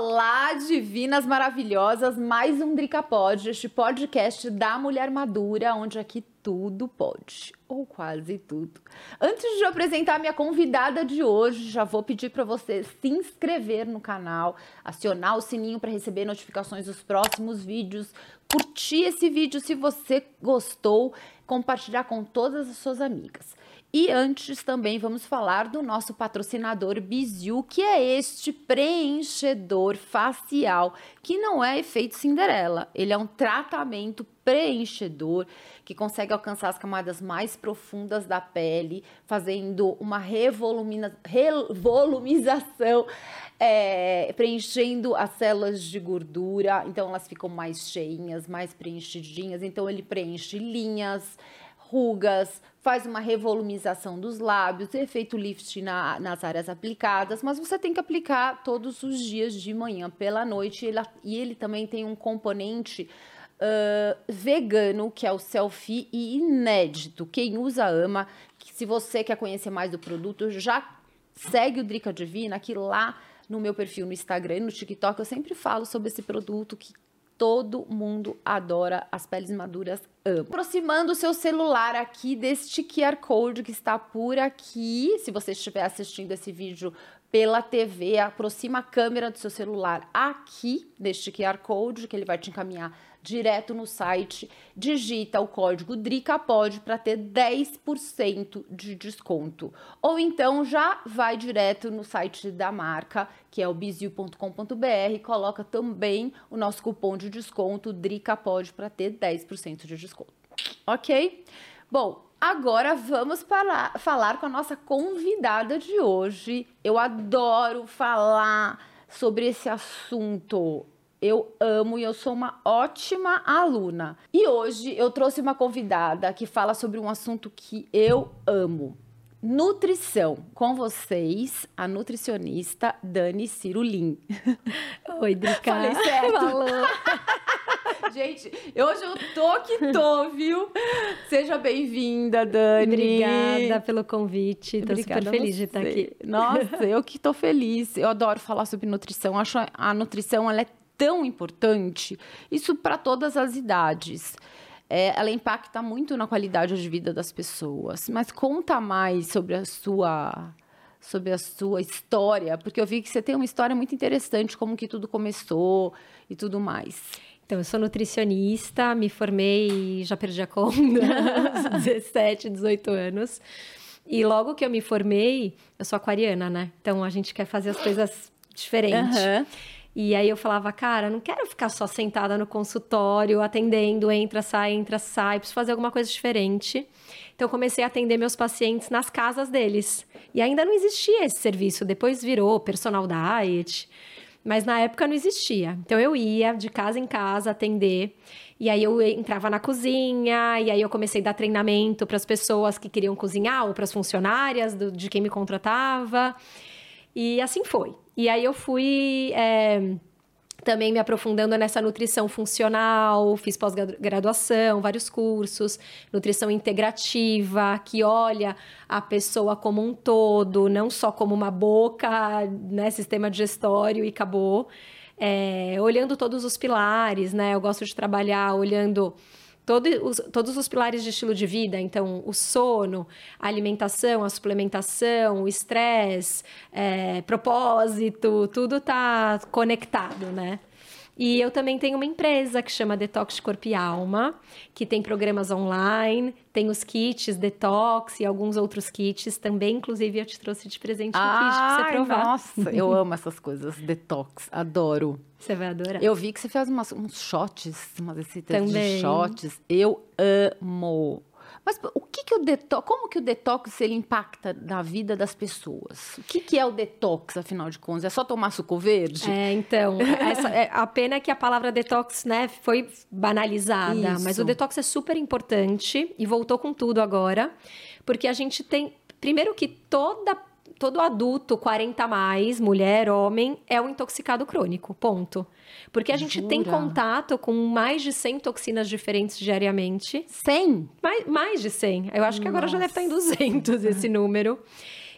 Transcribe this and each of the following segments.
Olá, divinas maravilhosas, mais um Drica Pod, este podcast da mulher madura, onde aqui tudo pode, ou quase tudo. Antes de apresentar minha convidada de hoje, já vou pedir para você se inscrever no canal, acionar o sininho para receber notificações dos próximos vídeos, curtir esse vídeo se você gostou, compartilhar com todas as suas amigas. E antes também vamos falar do nosso patrocinador Biziu, que é este preenchedor facial, que não é efeito Cinderela, ele é um tratamento preenchedor que consegue alcançar as camadas mais profundas da pele, fazendo uma revolumização, é, preenchendo as células de gordura, então elas ficam mais cheinhas, mais preenchidinhas, então ele preenche linhas, rugas, faz uma revolumização dos lábios, efeito lift na, nas áreas aplicadas, mas você tem que aplicar todos os dias de manhã pela noite. E ele, e ele também tem um componente uh, vegano, que é o selfie e inédito. Quem usa ama. Se você quer conhecer mais do produto, já segue o Drica Divina, que lá no meu perfil no Instagram e no TikTok eu sempre falo sobre esse produto que todo mundo adora, as peles maduras amam. Aproximando o seu celular aqui deste QR Code que está por aqui, se você estiver assistindo esse vídeo pela TV, aproxima a câmera do seu celular aqui deste QR Code que ele vai te encaminhar direto no site, digita o código DRICAPOD para ter 10% de desconto. Ou então já vai direto no site da marca, que é o bizil.com.br, coloca também o nosso cupom de desconto DRICAPOD para ter 10% de desconto. OK? Bom, Agora vamos para, falar com a nossa convidada de hoje. Eu adoro falar sobre esse assunto eu amo e eu sou uma ótima aluna. E hoje eu trouxe uma convidada que fala sobre um assunto que eu amo. Nutrição. Com vocês, a nutricionista Dani Cirulim. Oi, Drica. Falei certo. Falou. Gente, hoje eu tô que tô, viu? Seja bem-vinda, Dani. Obrigada pelo convite. Tô Obrigada super feliz de estar aqui. Nossa, eu que tô feliz. Eu adoro falar sobre nutrição. Acho a nutrição ela é tão importante, isso para todas as idades. É, ela impacta muito na qualidade de vida das pessoas. Mas conta mais sobre a sua sobre a sua história, porque eu vi que você tem uma história muito interessante, como que tudo começou e tudo mais. Então, eu sou nutricionista, me formei, já perdi a conta, aos 17, 18 anos. E logo que eu me formei, eu sou aquariana, né? Então a gente quer fazer as coisas diferentes. Uhum. E aí eu falava, cara, não quero ficar só sentada no consultório, atendendo, entra, sai, entra, sai, preciso fazer alguma coisa diferente. Então comecei a atender meus pacientes nas casas deles. E ainda não existia esse serviço, depois virou personal diet, mas na época não existia. Então eu ia de casa em casa atender, e aí eu entrava na cozinha, e aí eu comecei a dar treinamento para as pessoas que queriam cozinhar ou para as funcionárias do, de quem me contratava. E assim foi. E aí eu fui. É, também me aprofundando nessa nutrição funcional, fiz pós-graduação, vários cursos, nutrição integrativa, que olha a pessoa como um todo, não só como uma boca, né, sistema digestório e acabou. É, olhando todos os pilares, né? Eu gosto de trabalhar olhando todo os, todos os pilares de estilo de vida, então o sono, a alimentação, a suplementação, o estresse, é, propósito, tudo está conectado, né? E eu também tenho uma empresa que chama Detox Corpo e Alma, que tem programas online, tem os kits Detox e alguns outros kits também. Inclusive, eu te trouxe de presente um Ai, kit pra você provar. Nossa, eu amo essas coisas, Detox, adoro. Você vai adorar. Eu vi que você fez umas, uns shots, umas receitas também. de shots. Eu amo. Mas o que, que o detox, como que o detox ele impacta na vida das pessoas? O que, que é o detox, afinal de contas? É só tomar suco verde? É, então, essa, é, a pena é que a palavra detox, né, foi banalizada, Isso. mas o detox é super importante e voltou com tudo agora, porque a gente tem, primeiro que toda todo adulto 40 a mais, mulher, homem, é um intoxicado crônico, ponto. Porque a gente Jura? tem contato com mais de 100 toxinas diferentes diariamente. 100? Mais, mais de 100. Eu acho Nossa. que agora já deve estar em 200 esse número.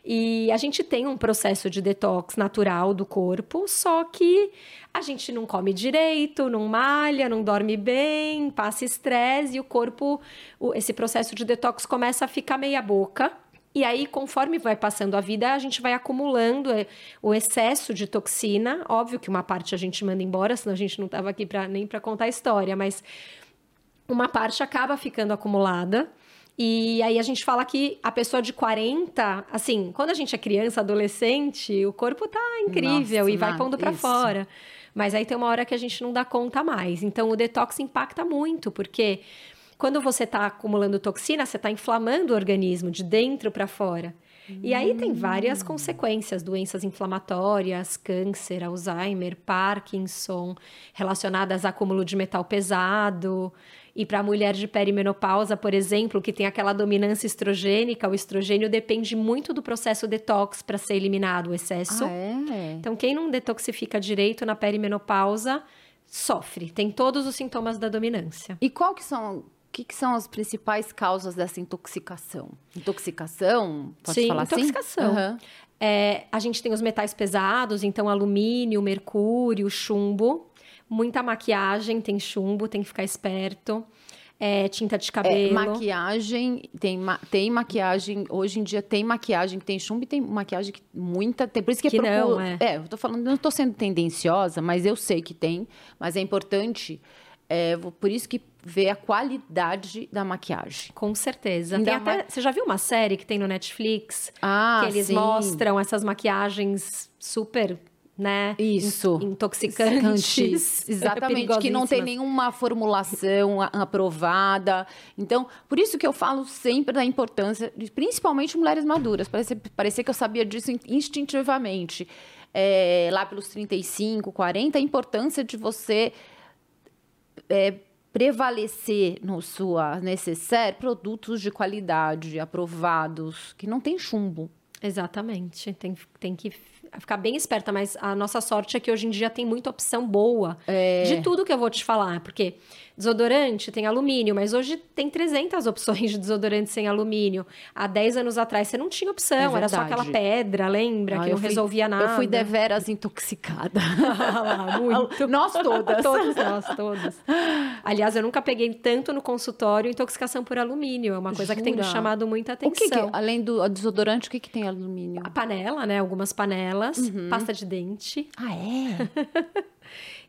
E a gente tem um processo de detox natural do corpo, só que a gente não come direito, não malha, não dorme bem, passa estresse e o corpo, esse processo de detox começa a ficar meia boca. E aí, conforme vai passando a vida, a gente vai acumulando é, o excesso de toxina. Óbvio que uma parte a gente manda embora, senão a gente não estava aqui pra, nem para contar a história, mas uma parte acaba ficando acumulada. E aí a gente fala que a pessoa de 40, assim, quando a gente é criança, adolescente, o corpo tá incrível Nossa, e vai pondo para fora. Mas aí tem uma hora que a gente não dá conta mais. Então o detox impacta muito, porque quando você está acumulando toxina, você está inflamando o organismo de dentro para fora. E aí tem várias hum. consequências, doenças inflamatórias, câncer, Alzheimer, Parkinson, relacionadas a acúmulo de metal pesado. E para a mulher de perimenopausa, por exemplo, que tem aquela dominância estrogênica, o estrogênio depende muito do processo detox para ser eliminado o excesso. Ah, é? Então, quem não detoxifica direito na perimenopausa sofre, tem todos os sintomas da dominância. E qual que são que, que, são as principais causas dessa intoxicação? Intoxicação? Pode Sim, falar intoxicação. assim? Uhum. É, a gente tem os metais pesados, então alumínio, mercúrio, chumbo. Muita maquiagem tem chumbo, tem que ficar esperto. É, tinta de é, cabelo. É, maquiagem, tem, ma tem maquiagem, hoje em dia tem maquiagem que tem chumbo e tem maquiagem que muita. Tem, por isso que, que procuro, não, é. É, eu tô falando, não tô sendo tendenciosa, mas eu sei que tem, mas é importante. É, por isso que ver a qualidade da maquiagem. Com certeza. Tem até, ma... Você já viu uma série que tem no Netflix? Ah, que eles sim. mostram essas maquiagens super né? Isso. Intoxicantes. Exatamente. que não tem nenhuma formulação aprovada. Então, por isso que eu falo sempre da importância, de, principalmente mulheres maduras. Parece, parecia que eu sabia disso instintivamente. É, lá pelos 35, 40, a importância de você é, prevalecer no sua necessaire produtos de qualidade, aprovados, que não tem chumbo. Exatamente. Tem, tem que ficar bem esperta, mas a nossa sorte é que hoje em dia tem muita opção boa é. de tudo que eu vou te falar, porque Desodorante tem alumínio, mas hoje tem 300 opções de desodorante sem alumínio. Há 10 anos atrás você não tinha opção, é era só aquela pedra, lembra? Ah, que não fui, resolvia nada. Eu fui deveras intoxicada. Muito. nós todas. todos nós, todos. Aliás, eu nunca peguei tanto no consultório intoxicação por alumínio. É uma coisa Jura? que tem me chamado muita atenção. O que, que além do desodorante, o que, que tem alumínio? A panela, né? Algumas panelas, uhum. pasta de dente. Ah, é?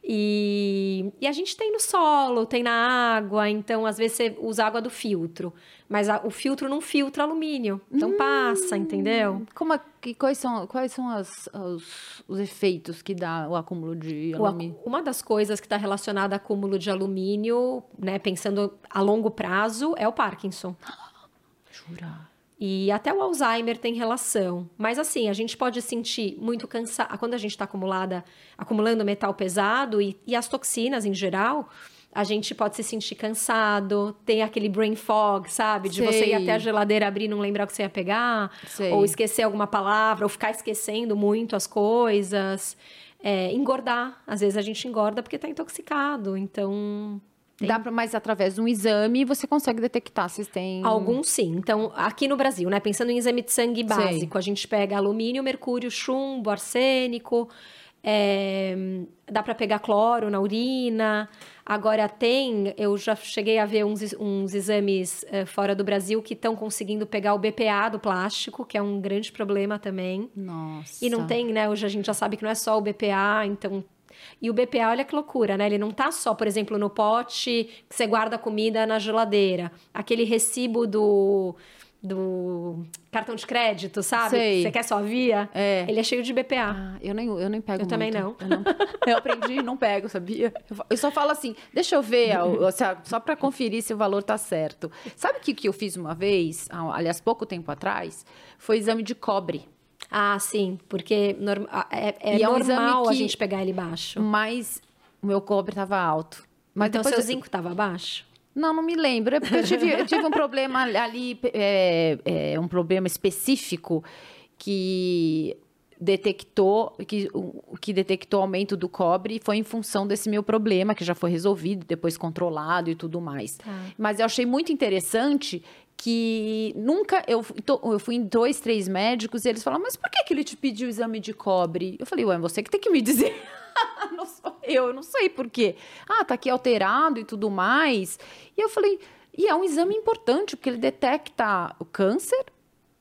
E, e a gente tem no solo, tem na água, então às vezes você usa água do filtro, mas a, o filtro não filtra alumínio, então hum, passa, entendeu? Como que, quais são, quais são as, os, os efeitos que dá o acúmulo de alumínio? O, uma das coisas que está relacionada ao acúmulo de alumínio, né, pensando a longo prazo, é o Parkinson. Jura? E até o Alzheimer tem relação. Mas assim, a gente pode sentir muito cansado. Quando a gente está acumulada, acumulando metal pesado e, e, as toxinas em geral, a gente pode se sentir cansado, tem aquele brain fog, sabe? De Sei. você ir até a geladeira abrir e não lembrar o que você ia pegar. Sei. Ou esquecer alguma palavra, ou ficar esquecendo muito as coisas. É, engordar. Às vezes a gente engorda porque está intoxicado. Então, tem. Dá para mais através de um exame você consegue detectar se tem. Alguns sim. Então, aqui no Brasil, né? Pensando em exame de sangue básico, Sei. a gente pega alumínio, mercúrio, chumbo, arsênico. É, dá para pegar cloro na urina. Agora tem, eu já cheguei a ver uns, uns exames é, fora do Brasil que estão conseguindo pegar o BPA do plástico, que é um grande problema também. Nossa. E não tem, né? Hoje a gente já sabe que não é só o BPA, então e o BPA, olha que loucura, né? Ele não tá só, por exemplo, no pote que você guarda comida na geladeira. Aquele recibo do do cartão de crédito, sabe? Sei. Você quer sua via? É. Ele é cheio de BPA. Ah, eu nem, eu nem pego Eu muito. também não. Eu, não. eu aprendi e não pego, sabia? Eu só falo assim, deixa eu ver, só para conferir se o valor tá certo. Sabe o que, que eu fiz uma vez, aliás, pouco tempo atrás? Foi exame de cobre. Ah, sim, porque é, é, é normal um a gente pegar ele baixo. Mas o meu cobre estava alto. Mas então seu eu... zinco estava baixo? Não, não me lembro. É porque eu tive, eu tive um problema ali, é, é, um problema específico que detectou que, o, que detectou aumento do cobre foi em função desse meu problema, que já foi resolvido, depois controlado e tudo mais. Tá. Mas eu achei muito interessante que nunca eu, eu fui em dois, três médicos e eles falaram, mas por que, que ele te pediu o exame de cobre? Eu falei, ué, você que tem que me dizer. não sou eu, eu não sei por quê. Ah, tá aqui alterado e tudo mais. E eu falei, e é um exame importante, porque ele detecta o câncer,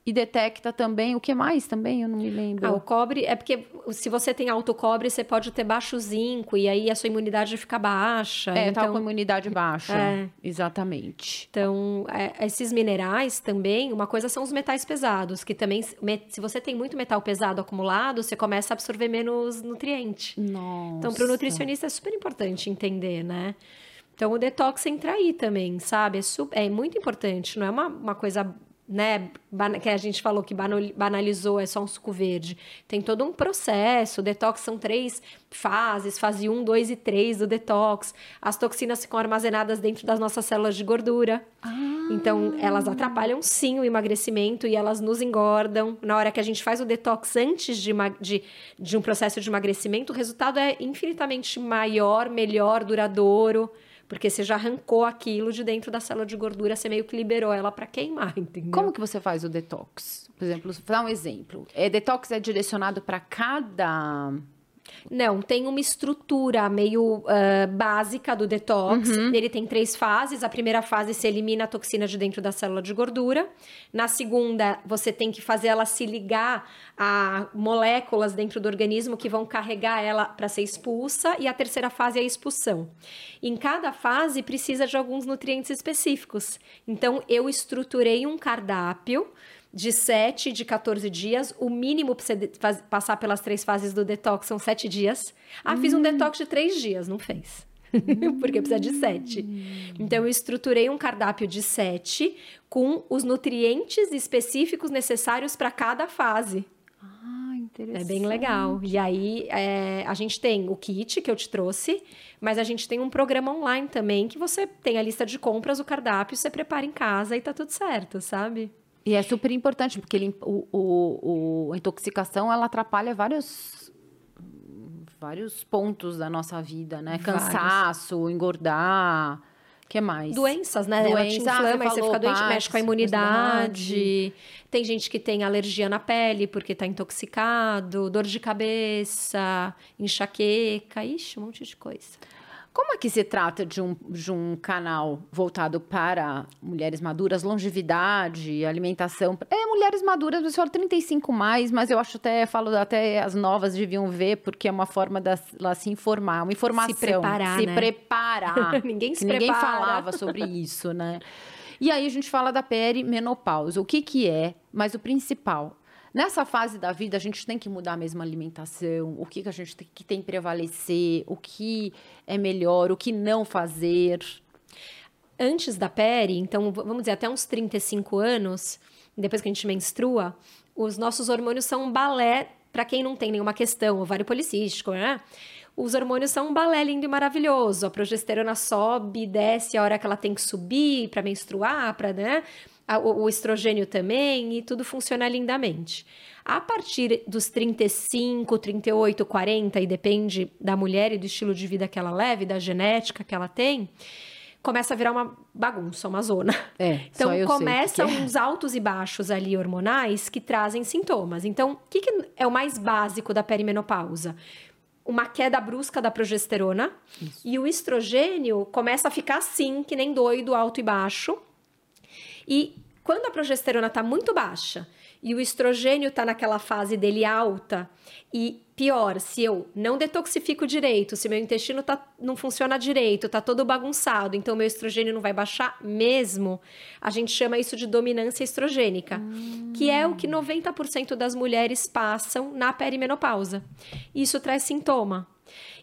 e detecta também o que mais também? Eu não me lembro. Ah, o cobre é porque se você tem alto cobre, você pode ter baixo zinco e aí a sua imunidade fica baixa. É, então... tá com imunidade baixa. É. Exatamente. Então, é, esses minerais também, uma coisa são os metais pesados, que também, se você tem muito metal pesado acumulado, você começa a absorver menos nutriente. Nossa. Então, para o nutricionista é super importante entender, né? Então, o detox entra aí também, sabe? É, super, é muito importante, não é uma, uma coisa né, que a gente falou que banalizou, é só um suco verde. Tem todo um processo. O detox são três fases: fase 1, 2 e 3 do detox. As toxinas ficam armazenadas dentro das nossas células de gordura. Ah. Então, elas atrapalham sim o emagrecimento e elas nos engordam. Na hora que a gente faz o detox antes de, de, de um processo de emagrecimento, o resultado é infinitamente maior, melhor, duradouro. Porque você já arrancou aquilo de dentro da célula de gordura, você meio que liberou ela para queimar, entendeu? Como que você faz o detox? Por exemplo, vou dar um exemplo. É, detox é direcionado para cada não, tem uma estrutura meio uh, básica do detox. Uhum. Ele tem três fases. A primeira fase se elimina a toxina de dentro da célula de gordura. Na segunda, você tem que fazer ela se ligar a moléculas dentro do organismo que vão carregar ela para ser expulsa. E a terceira fase é a expulsão. Em cada fase precisa de alguns nutrientes específicos. Então, eu estruturei um cardápio de 7, de 14 dias. O mínimo para você passar pelas três fases do detox são 7 dias. Ah, hum. fiz um hum. detox de 3 dias. Não fez. Porque precisa de 7. Hum. Então, eu estruturei um cardápio de 7 com os nutrientes específicos necessários para cada fase. Ah, interessante. É bem legal. E aí, é, a gente tem o kit que eu te trouxe, mas a gente tem um programa online também que você tem a lista de compras, o cardápio, você prepara em casa e tá tudo certo, sabe? E é super importante, porque ele, o, o, o, a intoxicação ela atrapalha vários, vários pontos da nossa vida, né? Vários. Cansaço, engordar. O que mais? Doenças, né? Doença, Ela te inflama, ah, você, você fica doente, mexe com a imunidade. Tem gente que tem alergia na pele porque está intoxicado, dor de cabeça, enxaqueca, ixi, um monte de coisa. Como é que se trata de um, de um canal voltado para mulheres maduras, longevidade, alimentação? É, mulheres maduras, eu falo 35 mais, mas eu acho até, falo até as novas deviam ver, porque é uma forma de elas se informar, uma informação. Se preparar, Se né? preparar. ninguém se Ninguém prepara. falava sobre isso, né? E aí a gente fala da perimenopausa. O que que é? Mas o principal, Nessa fase da vida, a gente tem que mudar a alimentação, o que, que a gente tem que tem prevalecer, o que é melhor, o que não fazer. Antes da peri, então, vamos dizer, até uns 35 anos, depois que a gente menstrua, os nossos hormônios são um balé, para quem não tem nenhuma questão, ovário policístico, né? Os hormônios são um balé lindo e maravilhoso. A progesterona sobe, desce a hora que ela tem que subir para menstruar, para, né? O, estrogênio também, e tudo funciona lindamente. A partir dos 35, 38, 40, e depende da mulher e do estilo de vida que ela leve, da genética que ela tem, começa a virar uma bagunça, uma zona. É, então começam que é. uns altos e baixos ali hormonais que trazem sintomas. Então, o que, que é o mais básico da perimenopausa? Uma queda brusca da progesterona Isso. e o estrogênio começa a ficar assim, que nem doido, alto e baixo. E quando a progesterona está muito baixa e o estrogênio está naquela fase dele alta, e pior, se eu não detoxifico direito, se meu intestino tá, não funciona direito, tá todo bagunçado, então meu estrogênio não vai baixar mesmo, a gente chama isso de dominância estrogênica, hum. que é o que 90% das mulheres passam na perimenopausa. Isso traz sintoma.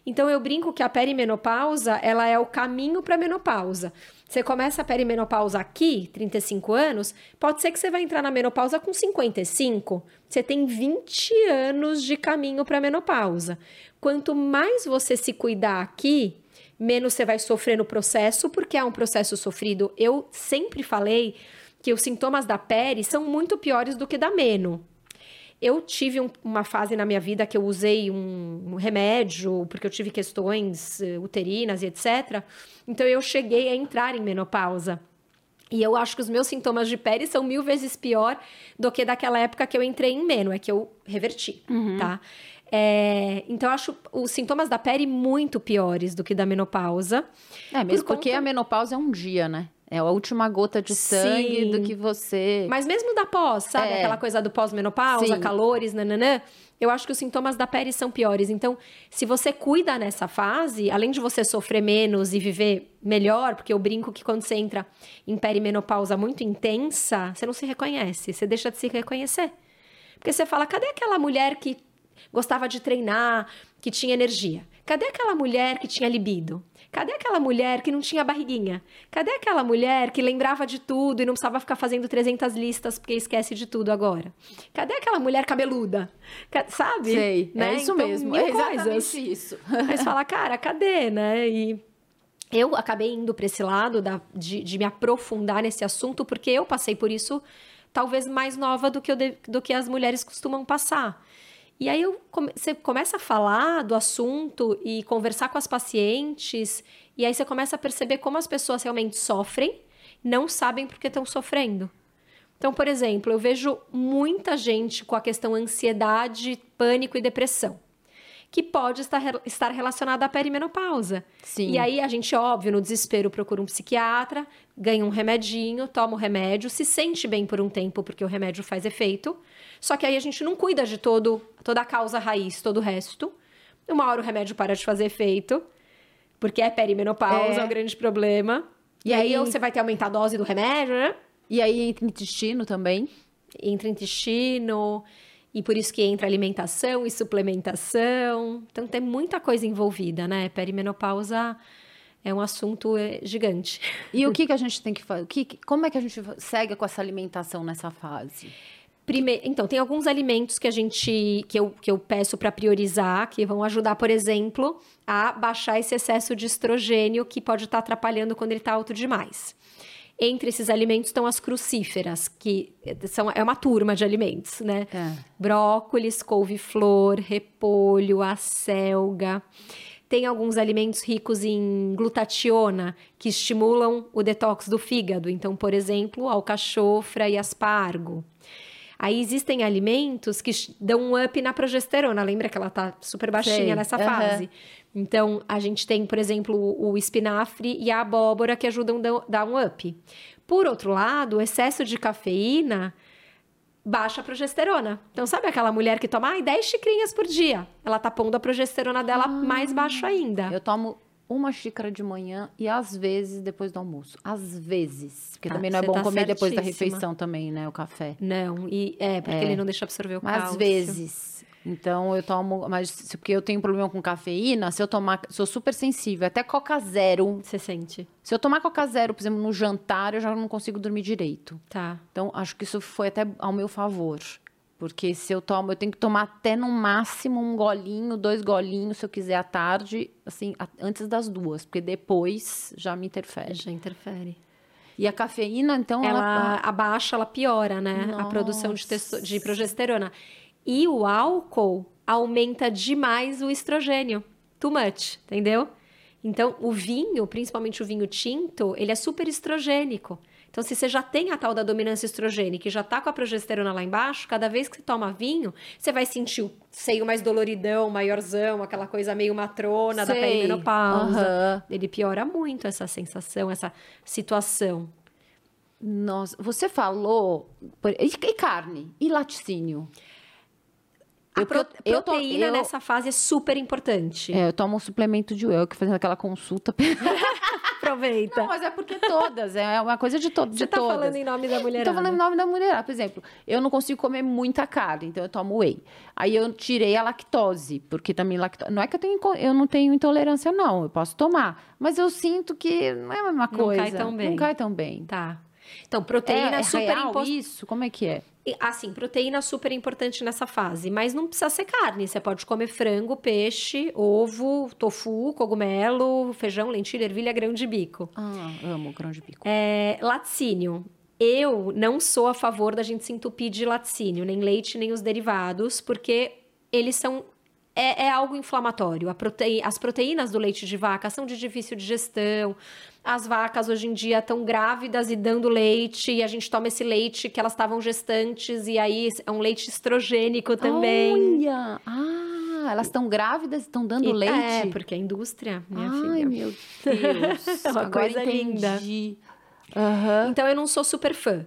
Então eu brinco que a perimenopausa, ela é o caminho para a menopausa. Você começa a perimenopausa aqui, 35 anos, pode ser que você vai entrar na menopausa com 55. Você tem 20 anos de caminho para a menopausa. Quanto mais você se cuidar aqui, menos você vai sofrer no processo, porque é um processo sofrido. Eu sempre falei que os sintomas da pele são muito piores do que da meno. Eu tive um, uma fase na minha vida que eu usei um, um remédio, porque eu tive questões uh, uterinas e etc. Então eu cheguei a entrar em menopausa. E eu acho que os meus sintomas de pele são mil vezes pior do que daquela época que eu entrei em meno, é que eu reverti, uhum. tá? É, então, eu acho os sintomas da pele muito piores do que da menopausa. É, mesmo por porque conta... a menopausa é um dia, né? É a última gota de sangue Sim. do que você. Mas mesmo da pós, sabe? É. Aquela coisa do pós-menopausa, calores, nananã. Eu acho que os sintomas da pele são piores. Então, se você cuida nessa fase, além de você sofrer menos e viver melhor, porque eu brinco que quando você entra em perimenopausa muito intensa, você não se reconhece, você deixa de se reconhecer. Porque você fala, cadê aquela mulher que gostava de treinar, que tinha energia? Cadê aquela mulher que tinha libido? Cadê aquela mulher que não tinha barriguinha? Cadê aquela mulher que lembrava de tudo e não precisava ficar fazendo 300 listas porque esquece de tudo agora? Cadê aquela mulher cabeluda? Sabe? Sei, né? é isso então, mesmo, é exatamente coisas. isso. Mas fala, cara, cadê, né? E eu acabei indo para esse lado da, de, de, me aprofundar nesse assunto porque eu passei por isso talvez mais nova do que, eu, do que as mulheres costumam passar. E aí eu, você começa a falar do assunto e conversar com as pacientes, e aí você começa a perceber como as pessoas realmente sofrem, não sabem porque estão sofrendo. Então, por exemplo, eu vejo muita gente com a questão ansiedade, pânico e depressão que pode estar, estar relacionada à perimenopausa. Sim. E aí a gente, óbvio, no desespero procura um psiquiatra, ganha um remedinho, toma o remédio, se sente bem por um tempo porque o remédio faz efeito. Só que aí a gente não cuida de todo, toda a causa raiz, todo o resto. Uma hora o remédio para de fazer efeito, porque é perimenopausa, é, é o grande problema. E, e aí, aí você vai ter aumentar a dose do remédio, né? E aí entra intestino também. Entra intestino. E por isso que entra alimentação e suplementação. Então tem muita coisa envolvida, né? Perimenopausa é um assunto é, gigante. E o que, que a gente tem que fazer? Que, como é que a gente segue com essa alimentação nessa fase? Primeiro, então, tem alguns alimentos que a gente que eu, que eu peço para priorizar, que vão ajudar, por exemplo, a baixar esse excesso de estrogênio que pode estar tá atrapalhando quando ele está alto demais. Entre esses alimentos estão as crucíferas, que são, é uma turma de alimentos, né? É. Brócolis, couve-flor, repolho, acelga. Tem alguns alimentos ricos em glutationa, que estimulam o detox do fígado. Então, por exemplo, alcachofra e aspargo. Aí existem alimentos que dão um up na progesterona. Lembra que ela tá super baixinha Sei. nessa uhum. fase? Então, a gente tem, por exemplo, o espinafre e a abóbora que ajudam a dar um up. Por outro lado, o excesso de cafeína baixa a progesterona. Então, sabe aquela mulher que toma ai, 10 xicrinhas por dia? Ela tá pondo a progesterona dela ah, mais baixo ainda. Eu tomo uma xícara de manhã e às vezes depois do almoço. Às vezes. Porque ah, também não é bom tá comer depois da refeição também, né? O café. Não, e é, porque é. ele não deixa absorver o cálcio. Às vezes. Então eu tomo, mas porque eu tenho problema com cafeína, se eu tomar, sou super sensível, até Coca Zero. Você sente? Se eu tomar Coca Zero, por exemplo, no jantar, eu já não consigo dormir direito. Tá. Então acho que isso foi até ao meu favor. Porque se eu tomo, eu tenho que tomar até no máximo um golinho, dois golinhos, se eu quiser à tarde, assim, antes das duas, porque depois já me interfere. Já interfere. E a cafeína, então, ela, ela abaixa, ela piora, né? Nossa. A produção de, testo, de progesterona. E o álcool aumenta demais o estrogênio. Too much, entendeu? Então, o vinho, principalmente o vinho tinto, ele é super estrogênico. Então, se você já tem a tal da dominância estrogênica e já tá com a progesterona lá embaixo, cada vez que você toma vinho, você vai sentir o seio mais doloridão, maiorzão, aquela coisa meio matrona Sei. da perimenopausa. Uhum. Ele piora muito essa sensação, essa situação. Nossa, você falou. E carne? E laticínio? A pro, eu, proteína eu, nessa fase é super importante. É, eu tomo um suplemento de whey, que fazendo aquela consulta. Aproveita. Não, mas é porque todas, é uma coisa de, to de Você tá todas. falando em nome da mulher. Tô falando em nome da mulher. Por exemplo, eu não consigo comer muita carne, então eu tomo whey. Aí eu tirei a lactose, porque também lactose... Não é que eu, tenho, eu não tenho intolerância, não. Eu posso tomar. Mas eu sinto que não é a mesma coisa. Não cai tão bem. Não cai tão bem. Tá. Então, proteína é, é super importante. isso? Como é que é? Assim, proteína super importante nessa fase, mas não precisa ser carne. Você pode comer frango, peixe, ovo, tofu, cogumelo, feijão, lentilha, ervilha, grão de bico. Ah, amo grão de bico. É, laticínio. Eu não sou a favor da gente se entupir de laticínio, nem leite, nem os derivados, porque eles são é, é algo inflamatório. As proteínas do leite de vaca são de difícil digestão. As vacas hoje em dia estão grávidas e dando leite, e a gente toma esse leite que elas estavam gestantes, e aí é um leite estrogênico também. Olha! Ah, elas estão grávidas e estão dando E- leite? É, porque a indústria, minha Ai, filha. meu Deus. É uma Agora coisa entendi. Aham. Então eu não sou super fã.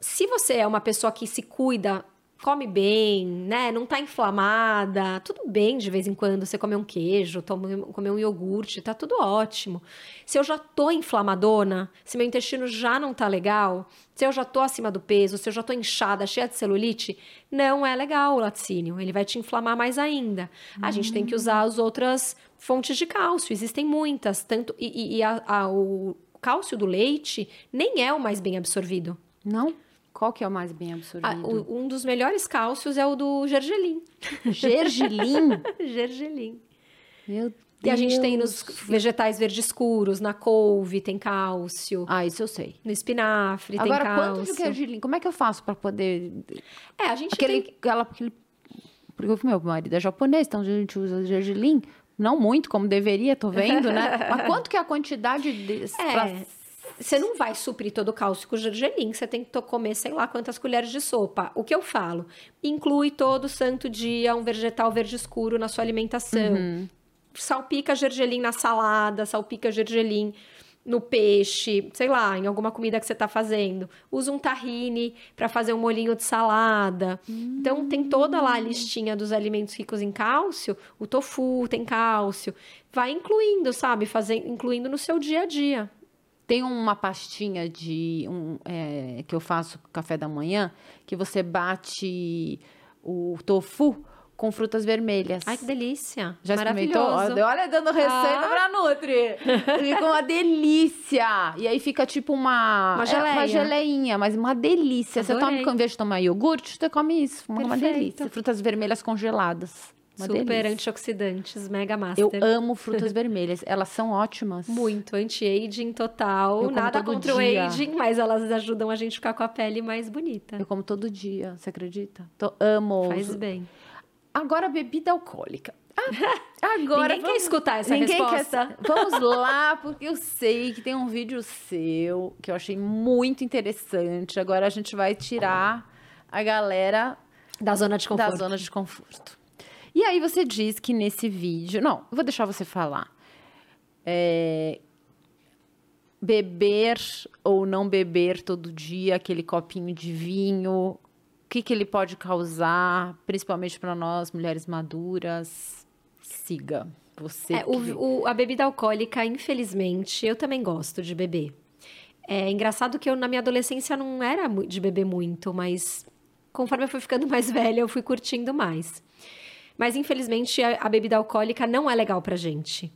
Se você é uma pessoa que se cuida, come bem, né? Não tá inflamada, tudo bem de vez em quando você comer um queijo, toma- comer um iogurte, tá tudo ótimo. Se eu já tô inflamadona, se meu intestino já não tá legal, se eu já tô acima do peso, se eu já tô inchada, cheia de celulite, não é legal o laticínio. Ele vai te inflamar mais ainda. A gente tem que usar as outras fontes de cálcio, existem muitas, tanto e, e- e a- a- o cálcio do leite nem é o mais bem absorvido. Não? Qual que é o mais bem Ah, absorvido? o- um dos melhores cálcios é o do gergelim. Gergelim? gergelim. Meu Deus. E a gente tem nos vegetais verdes escuros, na couve tem cálcio, Ah, isso eu sei. no espinafre tem Agora, cálcio. quanto de gergelim? Como é que eu faço pra poder... É, a gente Aquele, tem... aquela, aquele... Porque o meu marido é japonês, então a gente usa gergelim. Não muito, como deveria, tô vendo, né? Mas quanto que é a quantidade de... É, você não vai suprir todo o cálcio com gergelim, você tem que comer sei lá quantas colheres de sopa. O que eu falo? Inclui todo santo dia um vegetal verde escuro na sua alimentação. Uhum. Salpica gergelim na salada, salpica gergelim no peixe, sei lá, em alguma comida que você está fazendo. Usa um tahine para fazer um molinho de salada. Então tem toda lá a listinha dos alimentos ricos em cálcio. O tofu tem cálcio. Vai incluindo, sabe? Fazer, incluindo no seu dia a dia. Tem uma pastinha de um, é, que eu faço café da manhã, que você bate o tofu com frutas vermelhas. Ai, que delícia. Já experimentou? Maravilhoso. Olha, dando receita Ah. pra Nutri. Fica uma delícia. E aí fica tipo uma... Uma é, geleia. uma geleinha, mas uma delícia. Você Adorei. toma, em vez de tomar iogurte, você come isso. Uma, uma delícia. Frutas vermelhas congeladas. Uma Super delícia. antioxidantes, mega Eu master. amo frutas vermelhas. Elas são ótimas. Muito anti-aging total. Eu Nada contra o dia. aging, mas elas ajudam a gente ficar com a pele mais bonita. Eu como todo dia, você acredita? Tô, amo. Faz bem. Agora, bebida alcoólica. Ah, agora Ninguém quer escutar essa Ninguém resposta. Quer... Vamos lá, porque eu sei que tem um vídeo seu que eu achei muito interessante. Agora a gente vai tirar a galera Da zona de conforto. da zona de conforto. E aí você diz que nesse vídeo. Não, vou deixar você falar. É, Beber ou não beber todo dia aquele copinho de vinho. O que, que ele pode causar, principalmente para nós, mulheres maduras? Siga. Você. É, que- o- o- a bebida alcoólica, infelizmente, eu também gosto de beber. É engraçado que eu, na minha adolescência, não era de beber muito, mas conforme eu fui ficando mais velha, eu fui curtindo mais. Mas, infelizmente, a, a bebida alcoólica não é legal pra gente.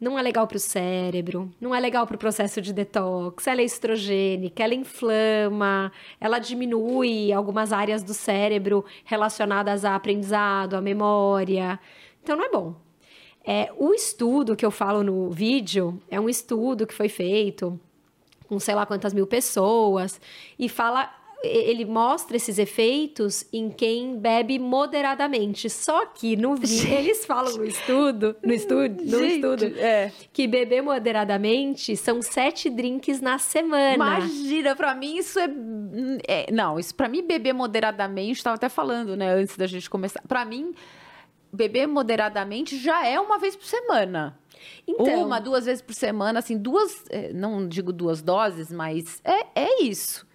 Não é legal pro cérebro, não é legal pro processo de detox, ela é estrogênica, ela inflama, ela diminui algumas áreas do cérebro relacionadas a aprendizado, a memória. Então, não é bom. É, o estudo que eu falo no vídeo é um estudo que foi feito com sei lá quantas mil pessoas e fala ele mostra esses efeitos em quem bebe moderadamente. Só que no vídeo eles falam no estudo, no estudo, no Gente, estudo, é. que beber moderadamente são sete drinks na semana. Imagina, pra mim isso é, é- não, isso para mim beber moderadamente, estava até falando, né, antes da gente começar. Pra mim beber moderadamente já é uma vez por semana. Então, Uma, duas vezes por semana, assim, duas, é, não digo duas doses, mas é, é isso.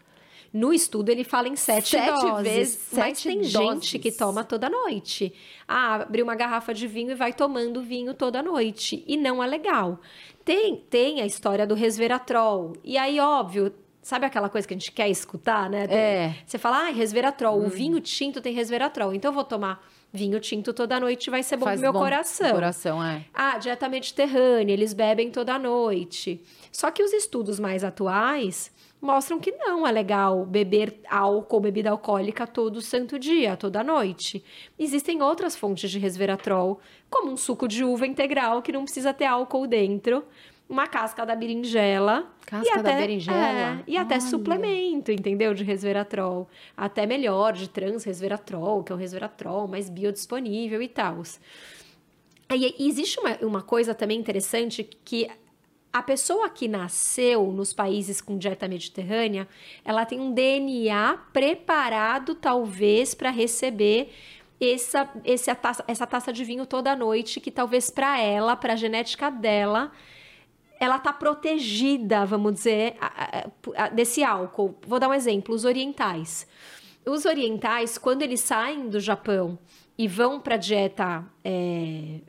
No estudo ele fala em sete, Sete doses, vezes, mas sete tem doses. gente que toma toda noite. Ah, abriu uma garrafa de vinho e vai tomando vinho toda noite e não é legal. Tem tem a história do resveratrol. E aí, óbvio, sabe aquela coisa que a gente quer escutar, né? É. Você fala, ah, resveratrol, o vinho tinto tem resveratrol, então eu vou tomar vinho tinto toda noite, vai ser bom Faz pro meu bom coração. Coração, é. Ah, dieta mediterrânea, eles bebem toda noite. Só que os estudos mais atuais mostram que não é legal beber álcool, bebida alcoólica todo santo dia, toda noite. Existem outras fontes de resveratrol, como um suco de uva integral que não precisa ter álcool dentro uma casca da berinjela. Casca e até, da berinjela? É, e até Olha. suplemento, entendeu? De resveratrol. Até melhor, de transresveratrol, que é o resveratrol mais biodisponível e tal. Aí existe uma, uma coisa também interessante que a pessoa que nasceu nos países com dieta mediterrânea, ela tem um DNA preparado, talvez, para receber essa, essa, taça, essa taça de vinho toda noite, que talvez para ela, para a genética dela, ela tá protegida, vamos dizer, desse álcool. Vou dar um exemplo: os orientais. Os orientais, quando eles saem do Japão e vão para a dieta é,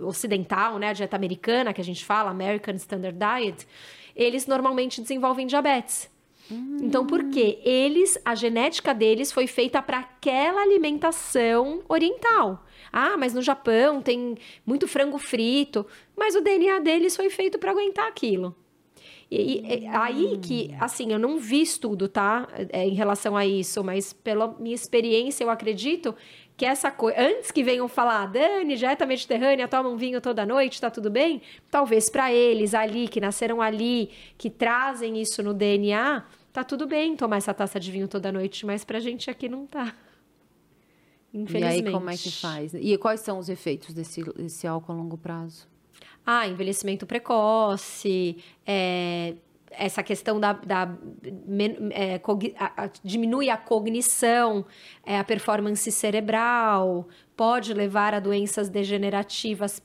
ocidental, né, a dieta americana que a gente fala, American Standard Diet, eles normalmente desenvolvem diabetes. Então, por quê? Eles, a genética deles foi feita para aquela alimentação oriental. Ah, mas no Japão tem muito frango frito, mas o DNA deles foi feito para aguentar aquilo. E, e- aí que, assim, eu não vi estudo, tá? É, em relação a isso, mas pela minha experiência, eu acredito que essa coisa. Antes que venham falar, Dani, dieta mediterrânea, toma um vinho toda noite, tá tudo bem? Talvez para eles ali, que nasceram ali, que trazem isso no DNA, tá tudo bem tomar essa taça de vinho toda noite, mas pra gente aqui não tá. E Infelizmente. aí, como é que faz? E quais são os efeitos desse, desse álcool a longo prazo? Ah, envelhecimento precoce, é, essa questão da. da é, a- a- diminui a cognição, é, a performance cerebral, pode levar a doenças degenerativas,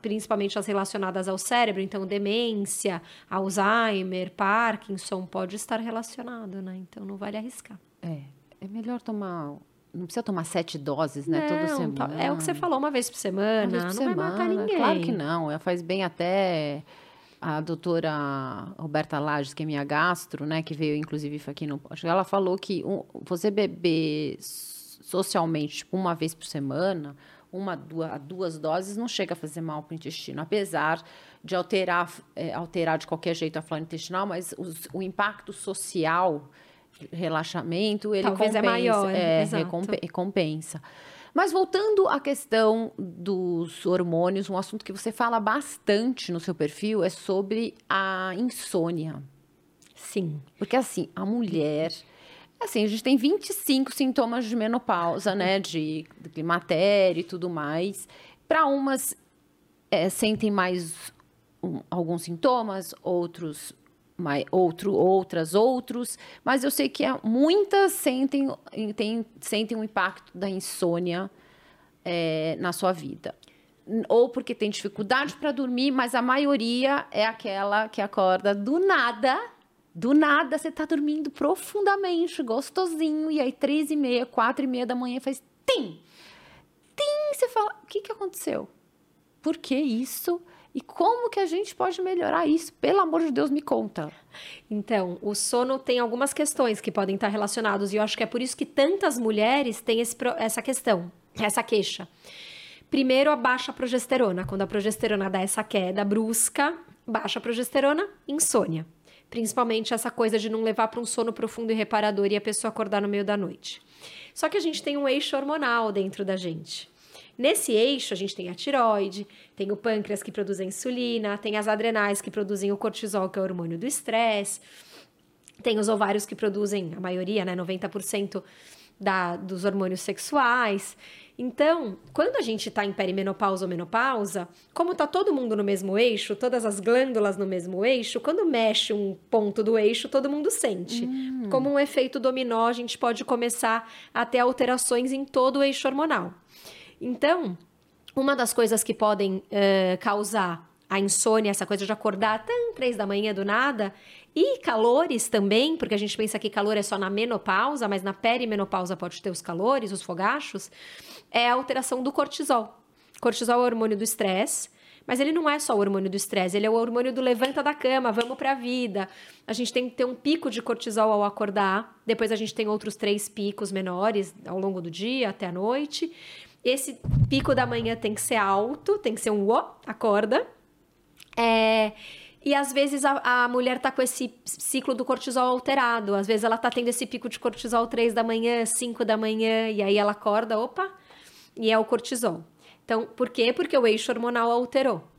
principalmente as relacionadas ao cérebro, então demência, Alzheimer, Parkinson, pode estar relacionado, né? Então não vale arriscar. É, é melhor tomar. Não precisa tomar sete doses, né? Toda Não, semana. tá- é o que você falou uma vez por semana, vez por não vai matar semana. ninguém. Claro que não. Faz bem até a doutora Roberta Lages, que é minha gastro, né? Que veio, inclusive, aqui no... que Ela falou que um- você beber socialmente, tipo, uma vez por semana, uma, duas, duas doses, não chega a fazer mal para o intestino. Apesar de alterar, é, alterar de qualquer jeito a flora intestinal, mas os- o impacto social, relaxamento, ele Talvez é compensa. maior, é, recompe- recompensa. Mas voltando à questão dos hormônios, um assunto que você fala bastante no seu perfil é sobre a insônia. Sim. Porque assim, a mulher. Assim, a gente tem 25 sintomas de menopausa, né? De, de climatério e tudo mais. Para umas é, sentem mais um, alguns sintomas, outros mai- outro, outras, outros, mas eu sei que é- muitas sentem, tem, sentem um impacto da insônia é, na sua vida. Ou porque tem dificuldade para dormir, mas a maioria é aquela que acorda do nada. Do nada, você tá dormindo profundamente, gostosinho, e aí três e meia, quatro e meia da manhã faz tim! Tim! Você fala, o que que aconteceu? Por que isso? E como que a gente pode melhorar isso? Pelo amor de Deus, me conta. Então, o sono tem algumas questões que podem estar relacionados e eu acho que é por isso que tantas mulheres têm esse essa questão, essa queixa. Primeiro, a baixa progesterona. Quando a progesterona dá essa queda brusca, baixa progesterona, insônia. Principalmente essa coisa de não levar para um sono profundo e reparador e a pessoa acordar no meio da noite. Só que a gente tem um eixo hormonal dentro da gente. Nesse eixo, a gente tem a tiroide, tem o pâncreas que produz a insulina, tem as adrenais que produzem o cortisol, que é o hormônio do estresse, tem os ovários que produzem, a maioria, né, 90% da, dos hormônios sexuais. Então, quando a gente está em perimenopausa ou menopausa, como tá todo mundo no mesmo eixo, todas as glândulas no mesmo eixo, quando mexe um ponto do eixo, todo mundo sente. Como um efeito dominó, a gente pode começar a ter alterações em todo o eixo hormonal. Então, uma das coisas que podem eh, causar a insônia, essa coisa de acordar tão três da manhã do nada, e calores também, porque a gente pensa que calor é só na menopausa, mas na perimenopausa pode ter os calores, os fogachos, é a alteração do cortisol. Cortisol é o hormônio do estresse, mas ele não é só o hormônio do estresse, ele é o hormônio do levanta da cama, vamos pra vida. A gente tem que ter um pico de cortisol ao acordar, depois a gente tem outros três picos menores ao longo do dia até a noite. Esse pico da manhã tem que ser alto, tem que ser um ó, acorda. É, e às vezes a, a mulher tá com esse ciclo do cortisol alterado. Às vezes ela tá tendo esse pico de cortisol 3 da manhã, 5 da manhã, e aí ela acorda, opa, e é o cortisol. Então, por quê? Porque o eixo hormonal alterou.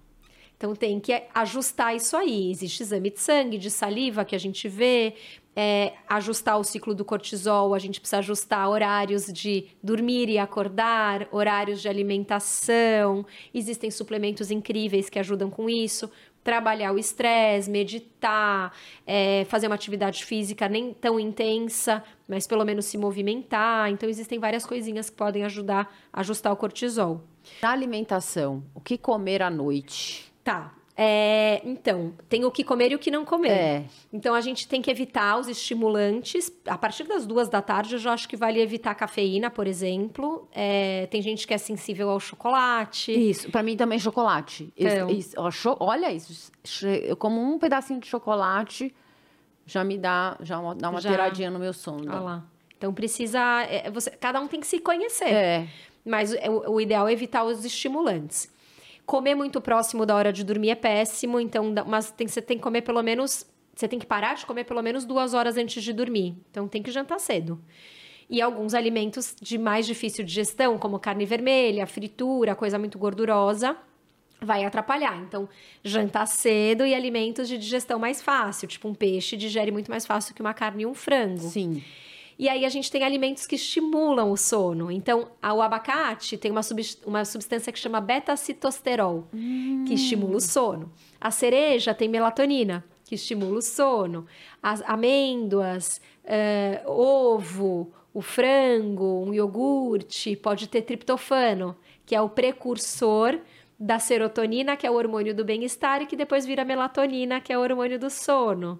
Então tem que ajustar isso aí. Existe exame de sangue, de saliva que a gente vê, é, ajustar o ciclo do cortisol, a gente precisa ajustar horários de dormir e acordar, horários de alimentação. Existem suplementos incríveis que ajudam com isso. Trabalhar o estresse, meditar, é, fazer uma atividade física nem tão intensa, mas pelo menos se movimentar. Então, existem várias coisinhas que podem ajudar a ajustar o cortisol. Na alimentação, o que comer à noite? Tá. É, então, tem o que comer e o que não comer. É. Então, a gente tem que evitar os estimulantes. A partir das duas da tarde, eu já acho que vale evitar a cafeína, por exemplo. É, tem gente que é sensível ao chocolate. Isso, pra mim também chocolate. Então. Isso, isso, olha isso, eu como um pedacinho de chocolate, já me dá, já uma- dá uma Já. tiradinha no meu sono. Olha lá. Então, precisa... é, você, cada um tem que se conhecer. É, Mas o, o ideal é evitar os estimulantes. Comer muito próximo da hora de dormir é péssimo, então, mas tem, você tem que comer pelo menos. Você tem que parar de comer pelo menos duas horas antes de dormir. Então, tem que jantar cedo. E alguns alimentos de mais difícil digestão, como carne vermelha, fritura, coisa muito gordurosa, vai atrapalhar. Então, jantar cedo e alimentos de digestão mais fácil, tipo um peixe digere muito mais fácil que uma carne e um frango. sim. E aí a gente tem alimentos que estimulam o sono. Então, o abacate tem uma, uma substância que chama beta-citosterol, que estimula o sono. A cereja tem melatonina, que estimula o sono. As amêndoas, eh, ovo, o frango, um iogurte, pode ter triptofano, que é o precursor da serotonina, que é o hormônio do bem-estar, e que depois vira melatonina, que é o hormônio do sono.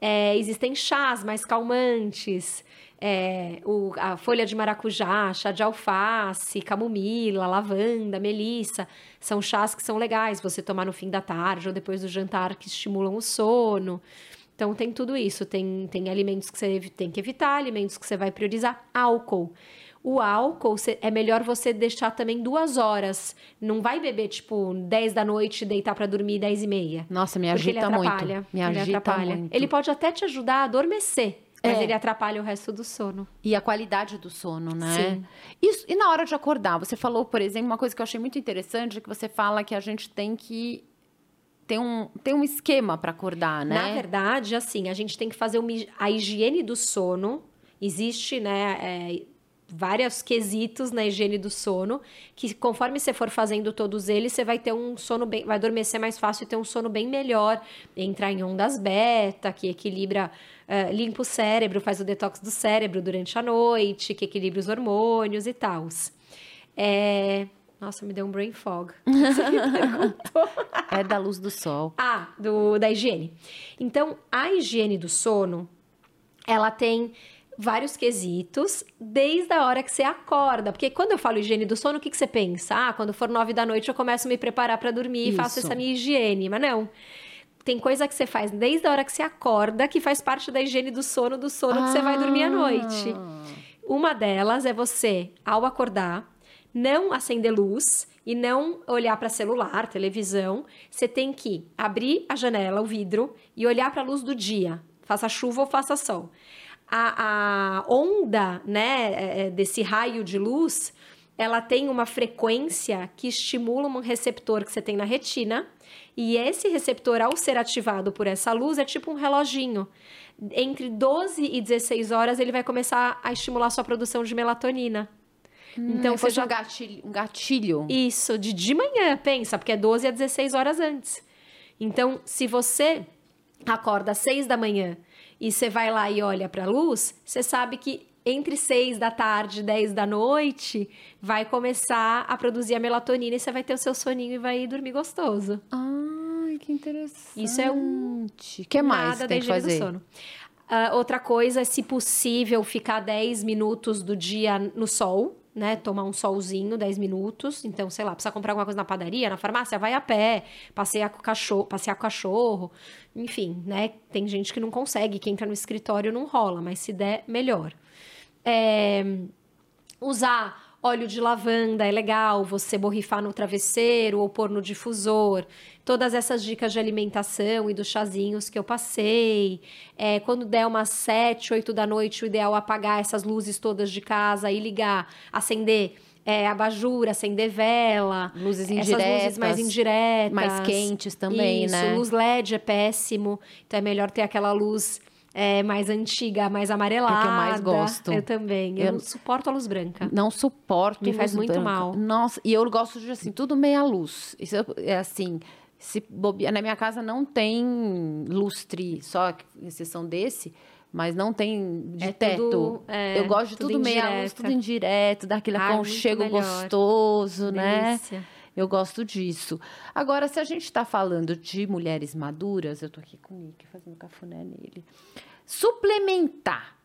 É, existem chás mais calmantes, é, o- a folha de maracujá, chá de alface, camomila, lavanda, melissa. São chás que são legais você tomar no fim da tarde ou depois do jantar que estimulam o sono. Então tem tudo isso. Tem, tem alimentos que você tem que evitar, alimentos que você vai priorizar. Álcool. O álcool é melhor você deixar também duas horas. Não vai beber, tipo, 10 da noite e deitar pra dormir 10 e meia. Nossa, me Porque ele agita muito. Me ele agita atrapalha. muito. Ele pode até te ajudar a adormecer, mas É. ele atrapalha o resto do sono. E a qualidade do sono, né? Sim. Isso, e na hora de acordar, você falou, por exemplo, uma coisa que eu achei muito interessante, que você fala que a gente tem que ter um, ter um esquema para acordar, né? Na verdade, assim, a gente tem que fazer uma, a higiene do sono. Existe, né, é, vários quesitos na higiene do sono, que conforme você for fazendo todos eles, você vai ter um sono bem, vai adormecer mais fácil e ter um sono bem melhor, entrar em ondas beta, que equilibra, é, limpa o cérebro, faz o detox do cérebro durante a noite, que equilibra os hormônios e tal. É... Nossa, me deu um brain fog. É da luz do sol. Ah, do, da higiene. Então, a higiene do sono, ela tem vários quesitos, desde a hora que você acorda. Porque quando eu falo higiene do sono, o que, que você pensa? Ah, quando for nove da noite eu começo a me preparar para dormir e faço essa minha higiene. Mas não. Tem coisa que você faz desde a hora que você acorda, que faz parte da higiene do sono, do sono que você vai dormir à noite. Uma delas é você, ao acordar, não acender luz e não olhar para celular, televisão. Você tem que abrir a janela, o vidro, e olhar para a luz do dia, faça chuva ou faça sol. A, a onda, né, é, é, desse raio de luz, ela tem uma frequência que estimula um receptor que você tem na retina. E esse receptor, ao ser ativado por essa luz, é tipo um reloginho. Entre 12 e 16 horas, ele vai começar a estimular a sua produção de melatonina. Então, você foi já um gatilho. Um gatilho. isso, de de manhã, pensa, porque é 12 a 16 horas antes. Então, se você acorda às 6 da manhã e você vai lá e olha para a luz, você sabe que entre 6 da tarde e 10 da noite vai começar a produzir a melatonina e você vai ter o seu soninho e vai dormir gostoso. Ai, que interessante. Isso é um O que mais Nada da tem que higiene do fazer? sono. Ah, outra coisa é, se possível, ficar 10 minutos do dia no sol, né? Tomar um solzinho, 10 minutos. Então, sei lá, precisa comprar alguma coisa na padaria, na farmácia, vai a pé, passear com o cachorro, passear com o cachorro. Enfim, né? Tem gente que não consegue, que entra no escritório não rola, mas se der, melhor. É, usar óleo de lavanda é legal, você borrifar no travesseiro ou pôr no difusor. Todas essas dicas de alimentação e dos chazinhos que eu passei. É, quando der umas 7, 8 da noite, o ideal é apagar essas luzes todas de casa e ligar, acender É, abajur, acender vela. Luzes Essas indiretas. luzes mais indiretas. mais quentes também, Isso, né? luz LED é péssimo. Então é melhor ter aquela luz é, mais antiga, mais amarelada. É que eu mais gosto. Eu também. Eu, Eu- não suporto a luz branca. Não suporto Me faz muito branca. mal. Nossa, e eu gosto de assim, tudo meia luz. Isso é- assim, se bobear, na minha casa não tem lustre, só exceção desse, mas não tem de É teto. tudo, é, eu gosto de tudo tudo meia luz, tudo indireto, daquele Ai, muito aconchego gostoso, né? Eu gosto disso. Agora, se a gente está falando de mulheres maduras, eu tô aqui com o Nick fazendo cafuné nele. Suplementar.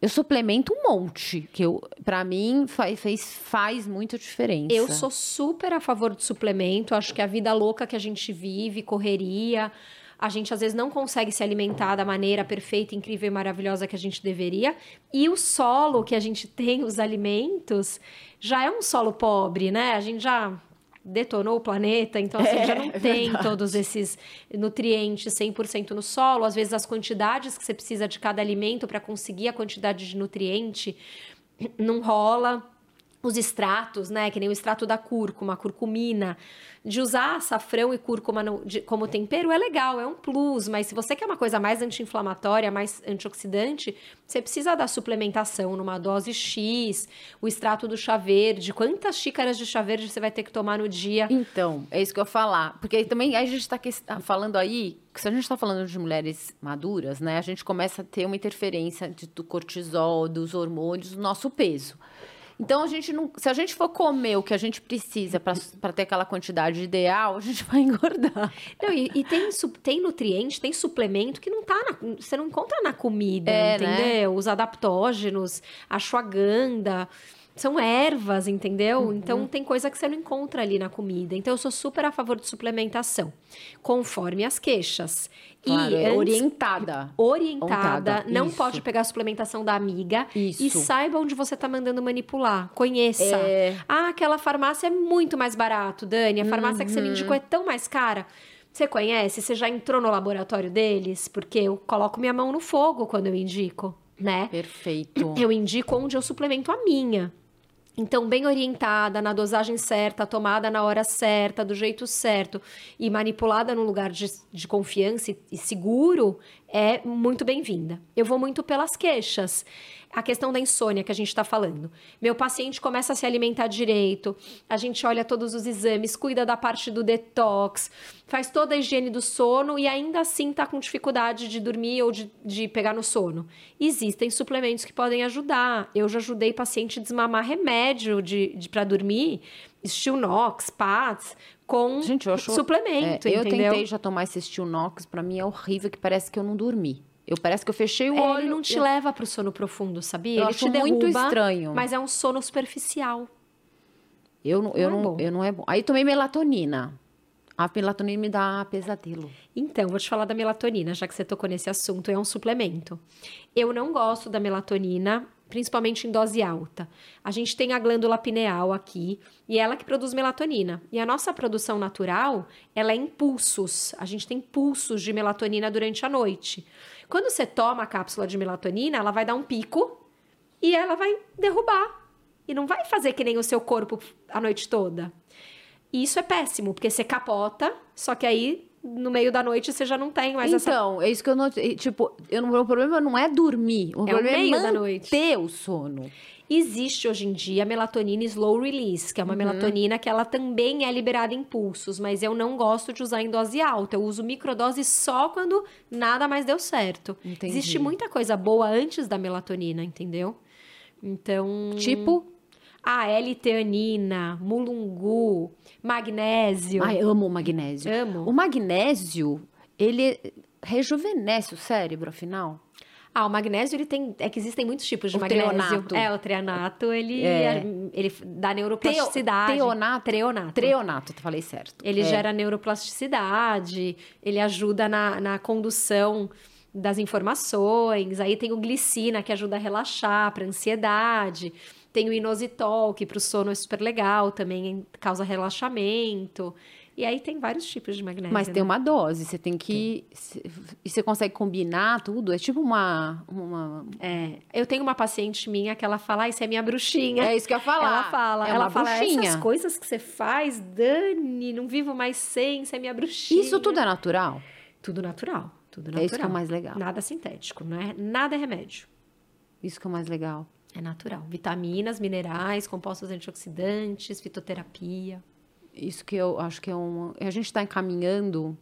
Eu suplemento um monte, que eu, para mim faz, fez, faz muita diferença. Eu sou super a favor do suplemento. Acho que a vida louca que a gente vive, correria, a gente às vezes não consegue se alimentar da maneira perfeita, incrível e maravilhosa que a gente deveria. E o solo que a gente tem, os alimentos, já é um solo pobre, né? A gente já detonou o planeta, então assim, já não É, tem verdade. todos esses nutrientes 100% no solo. Às vezes as quantidades que você precisa de cada alimento para conseguir a quantidade de nutriente não rola os extratos, né? Que nem o extrato da cúrcuma, a curcumina. De usar açafrão e cúrcuma no- de- como tempero é legal, é um plus, mas se você quer uma coisa mais anti-inflamatória, mais antioxidante, você precisa da suplementação numa dose X, o extrato do chá verde. Quantas xícaras de chá verde você vai ter que tomar no dia? Então, é isso que eu ia falar. Porque também a gente está falando aí, se a gente está falando de mulheres maduras, né? A gente começa a ter uma interferência do cortisol, dos hormônios, do nosso peso. Então, a gente não, se a gente for comer o que a gente precisa para ter aquela quantidade ideal, a gente vai engordar. Não, e, e tem, tem nutriente, tem suplemento que não tá na, você não encontra na comida, É, né? entendeu? Os adaptógenos, a ashwagandha, são ervas, entendeu? Uhum. Então tem coisa que você não encontra ali na comida. Então eu sou super a favor de suplementação, conforme as queixas. Claro, e é antes- orientada. orientada, não isso. pode pegar a suplementação da amiga Isso. e saiba onde você tá mandando manipular. Conheça. É. Ah, aquela farmácia é muito mais barato, Dani. A farmácia que você Uhum. me indicou é tão mais cara. Você conhece? Você já entrou no laboratório deles? Porque eu coloco minha mão no fogo quando eu indico, né? Perfeito. Eu indico onde eu suplemento a minha. Então, bem orientada, na dosagem certa, tomada na hora certa, do jeito certo e manipulada num lugar de, de confiança e, e seguro, é muito bem-vinda. Eu vou muito pelas queixas. A questão da insônia que a gente está falando. Meu paciente começa a se alimentar direito, a gente olha todos os exames, cuida da parte do detox, faz toda a higiene do sono e ainda assim está com dificuldade de dormir ou de, de pegar no sono. Existem suplementos que podem ajudar. Eu já ajudei paciente a desmamar remédio de, de para dormir, Stilnox, PATS, com Gente, eu acho- suplemento, É, eu entendeu? tentei já tomar esse Stilnox, pra mim é horrível, que parece que eu não dormi. Eu parece que eu fechei o É, olho. ele não te eu, leva pro sono profundo, sabia? eu ele acho te derruba, muito estranho. mas é um sono superficial. eu não, eu não é não, bom. eu não é bom. Aí tomei melatonina. A melatonina me dá pesadelo. Então, vou te falar da melatonina, já que você tocou nesse assunto, é um suplemento. Eu não gosto da melatonina, principalmente em dose alta. A gente tem a glândula pineal aqui, e é ela que produz melatonina. E a nossa produção natural, ela é em pulsos. A gente tem pulsos de melatonina durante a noite. Quando você toma a cápsula de melatonina, ela vai dar um pico e ela vai derrubar. E não vai fazer que nem o seu corpo a noite toda. E isso é péssimo, porque você capota, só que aí no meio da noite você já não tem mais essa. então, é isso que eu não. Tipo, eu não, o problema não é dormir. O É o problema meio é da manter noite. o sono. Existe hoje em dia a melatonina slow release, que é uma Uhum. melatonina que ela também é liberada em pulsos, mas eu não gosto de usar em dose alta. Eu uso microdose só quando nada mais deu certo. Entendi. Existe muita coisa boa antes da melatonina, entendeu? Então. Tipo, A L-teanina, mulungu, magnésio. ai, amo o magnésio. Amo. O magnésio, ele rejuvenesce o cérebro, afinal. Ah, o magnésio, ele tem... É que existem muitos tipos de O magnésio. treonato. É, o treonato, ele, É. ele dá neuroplasticidade. teonato? Treonato. Treonato, falei certo. Ele É. gera neuroplasticidade, ele ajuda na, na condução das informações. Aí tem o glicina, que ajuda a relaxar, para ansiedade. Tem o inositol, que para o sono é super legal, também causa relaxamento. E aí tem vários tipos de magnésio. Mas né? tem uma dose, você tem que. E você consegue combinar tudo? É tipo uma. uma... É, eu tenho uma paciente minha que ela fala, ah, isso é minha bruxinha. É isso que eu ia falar. Ela fala, é ela fala, bruxinha. essas coisas que você faz, Dani, não vivo mais sem, isso é minha bruxinha. Isso tudo é natural? Tudo natural, tudo natural. É isso que é o mais legal. Nada sintético, não é? Nada é remédio. Isso que é o mais legal. É natural. Vitaminas, minerais, compostos antioxidantes, fitoterapia. Isso que eu acho que é um. A gente está encaminhando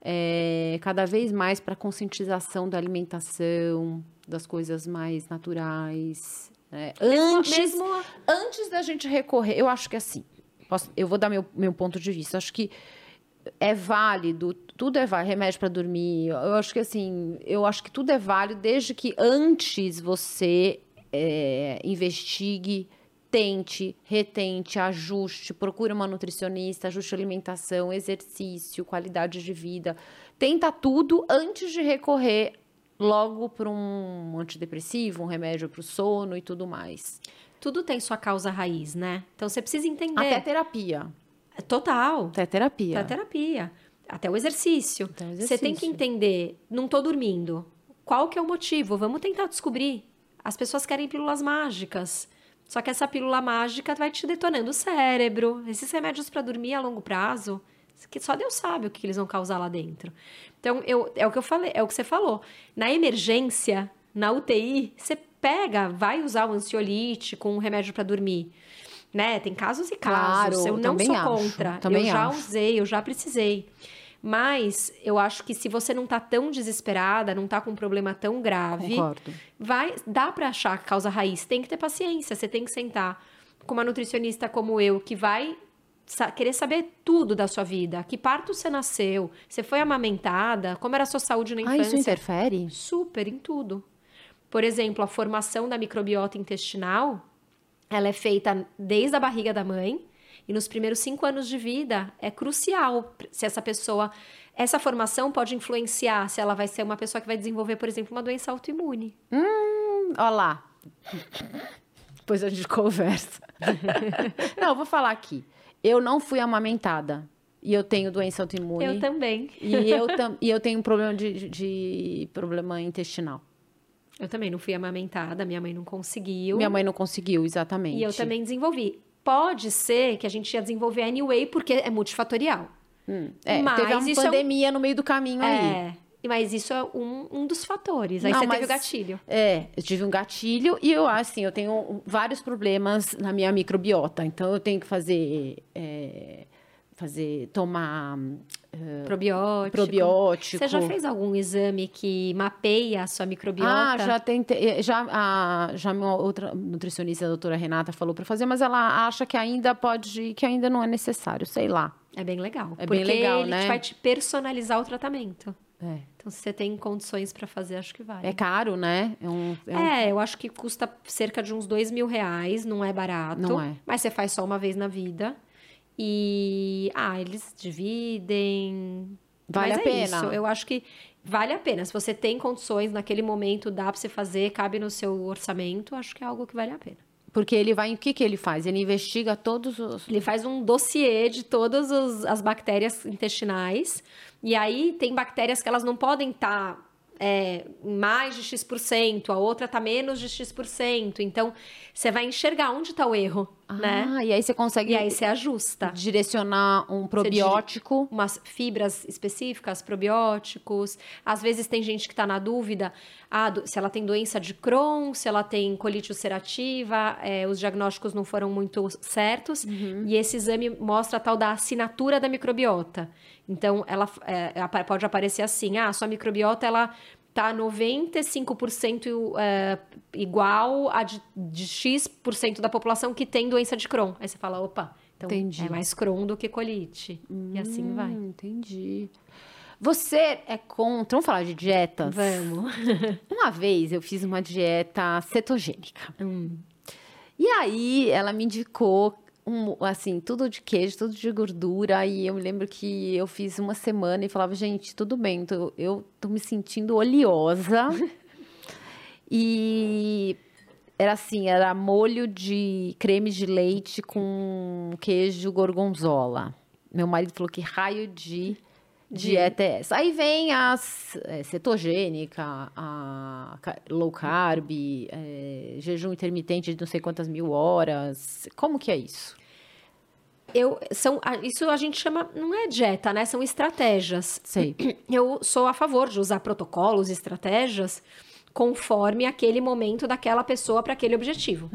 é, cada vez mais para a conscientização da alimentação, das coisas mais naturais. né? Antes, mesmo- antes da gente recorrer, eu acho que assim, posso- eu vou dar meu, meu ponto de vista. Acho que é válido, tudo é válido, remédio para dormir. Eu acho que assim, eu acho que tudo é válido desde que antes você é, investigue, tente, retente, ajuste, procure uma nutricionista, ajuste alimentação, exercício, qualidade de vida. Tenta tudo antes de recorrer logo para um antidepressivo, um remédio para o sono e tudo mais. Tudo tem sua causa raiz, né? Então você precisa entender. Até terapia. Total. Até terapia. Até terapia. Até o exercício. Até o Você tem que exercício. entender, não tô dormindo. Qual que é o motivo? Vamos tentar descobrir. As pessoas querem pílulas mágicas. Só que essa pílula mágica vai te detonando o cérebro. Esses remédios para dormir a longo prazo, que só Deus sabe o que eles vão causar lá dentro. Então, eu, é o que eu falei, é o que você falou. Na emergência, na UTI, você pega, vai usar o ansiolítico, um remédio para dormir. Né? Tem casos e casos. Claro, eu não sou acho, contra. eu já acho. usei, eu já precisei. Mas eu acho que se você não tá tão desesperada, não tá com um problema tão grave, Concordo. vai, dá pra achar a causa raiz. Tem que ter paciência, você tem que sentar com uma nutricionista como eu, que vai querer saber tudo da sua vida. Que parto você nasceu? Você foi amamentada? Como era a sua saúde na Ah, isso infância? interfere? Super em tudo. Por exemplo, a formação da microbiota intestinal, ela é feita desde a barriga da mãe e nos primeiros cinco anos de vida é crucial se essa pessoa. Essa formação pode influenciar se ela vai ser uma pessoa que vai desenvolver, por exemplo, uma doença autoimune. Olha lá. Depois a gente conversa. não, eu vou falar aqui. Eu não fui amamentada. E eu tenho doença autoimune. Eu também. E eu, tam, e eu tenho um problema de, de problema intestinal. Eu também não fui amamentada, minha mãe não conseguiu. Minha mãe não conseguiu, exatamente. E eu também desenvolvi. Pode ser que a gente ia desenvolver anyway, porque é multifatorial. É, Mas teve uma isso é um- pandemia no meio do caminho aí. É, mas isso é um, um dos fatores. Aí Não, você teve mas- o gatilho. É, eu tive um gatilho e eu, assim, eu tenho vários problemas na minha microbiota. Então, eu tenho que fazer... é, fazer... Tomar Probiótico. probiótico. Você já fez algum exame que mapeia a sua microbiota? Ah, já tentei. Já, a, já minha outra nutricionista, a doutora Renata, falou para fazer, mas ela acha que ainda pode, que ainda não é necessário, sei lá. É bem legal. É porque bem legal, ele né? vai te personalizar o tratamento. É, Então, se você tem condições para fazer, acho que vale. é caro, né? É um, é um- É, eu acho que custa cerca de uns dois mil reais, não é barato. Não é. Mas você faz só uma vez na vida. E, ah, eles dividem. Vale Mas a é pena. Isso. Eu acho que vale a pena. Se você tem condições naquele momento, dá pra você fazer, cabe no seu orçamento, acho que é algo que vale a pena. Porque ele vai. O que, que ele faz? Ele investiga todos os. Ele faz um dossiê de todas os- as bactérias intestinais. E aí tem bactérias que elas não podem estar mais de X%, a outra tá menos de X%. Então, você vai enxergar onde está o erro, né? Ah, e aí você consegue E aí você ajusta. direcionar um probiótico. Umas fibras específicas, probióticos. Às vezes tem gente que está na dúvida ah, do- se ela tem doença de Crohn, se ela tem colite ulcerativa. é, os diagnósticos não foram muito certos. E esse exame mostra a tal da assinatura da microbiota. Então, ela é, apa- pode aparecer assim: ah, sua microbiota ela tá 95% é, igual a de, de X% da população que tem doença de Crohn. Aí você fala, opa, então Entendi. é mais Crohn do que colite. E assim vai. Hum, entendi. Você é contra. Vamos falar de dietas? Vamos. Uma vez eu fiz uma dieta cetogênica. Hum. E aí ela me indicou um, assim, tudo de queijo, tudo de gordura. E eu me lembro que eu fiz uma semana e falava, gente, tudo bem, tô- eu tô me sentindo oleosa. e era assim, era molho de creme de leite com queijo gorgonzola. Meu marido falou que raio de dieta é essa. Aí vem as é, cetogênica, a low carb, é, jejum intermitente de não sei quantas mil horas. Como que é isso? Eu, são, isso a gente chama, não é dieta, né? São estratégias. Sei. Eu sou a favor de usar protocolos, estratégias, conforme aquele momento daquela pessoa para aquele objetivo.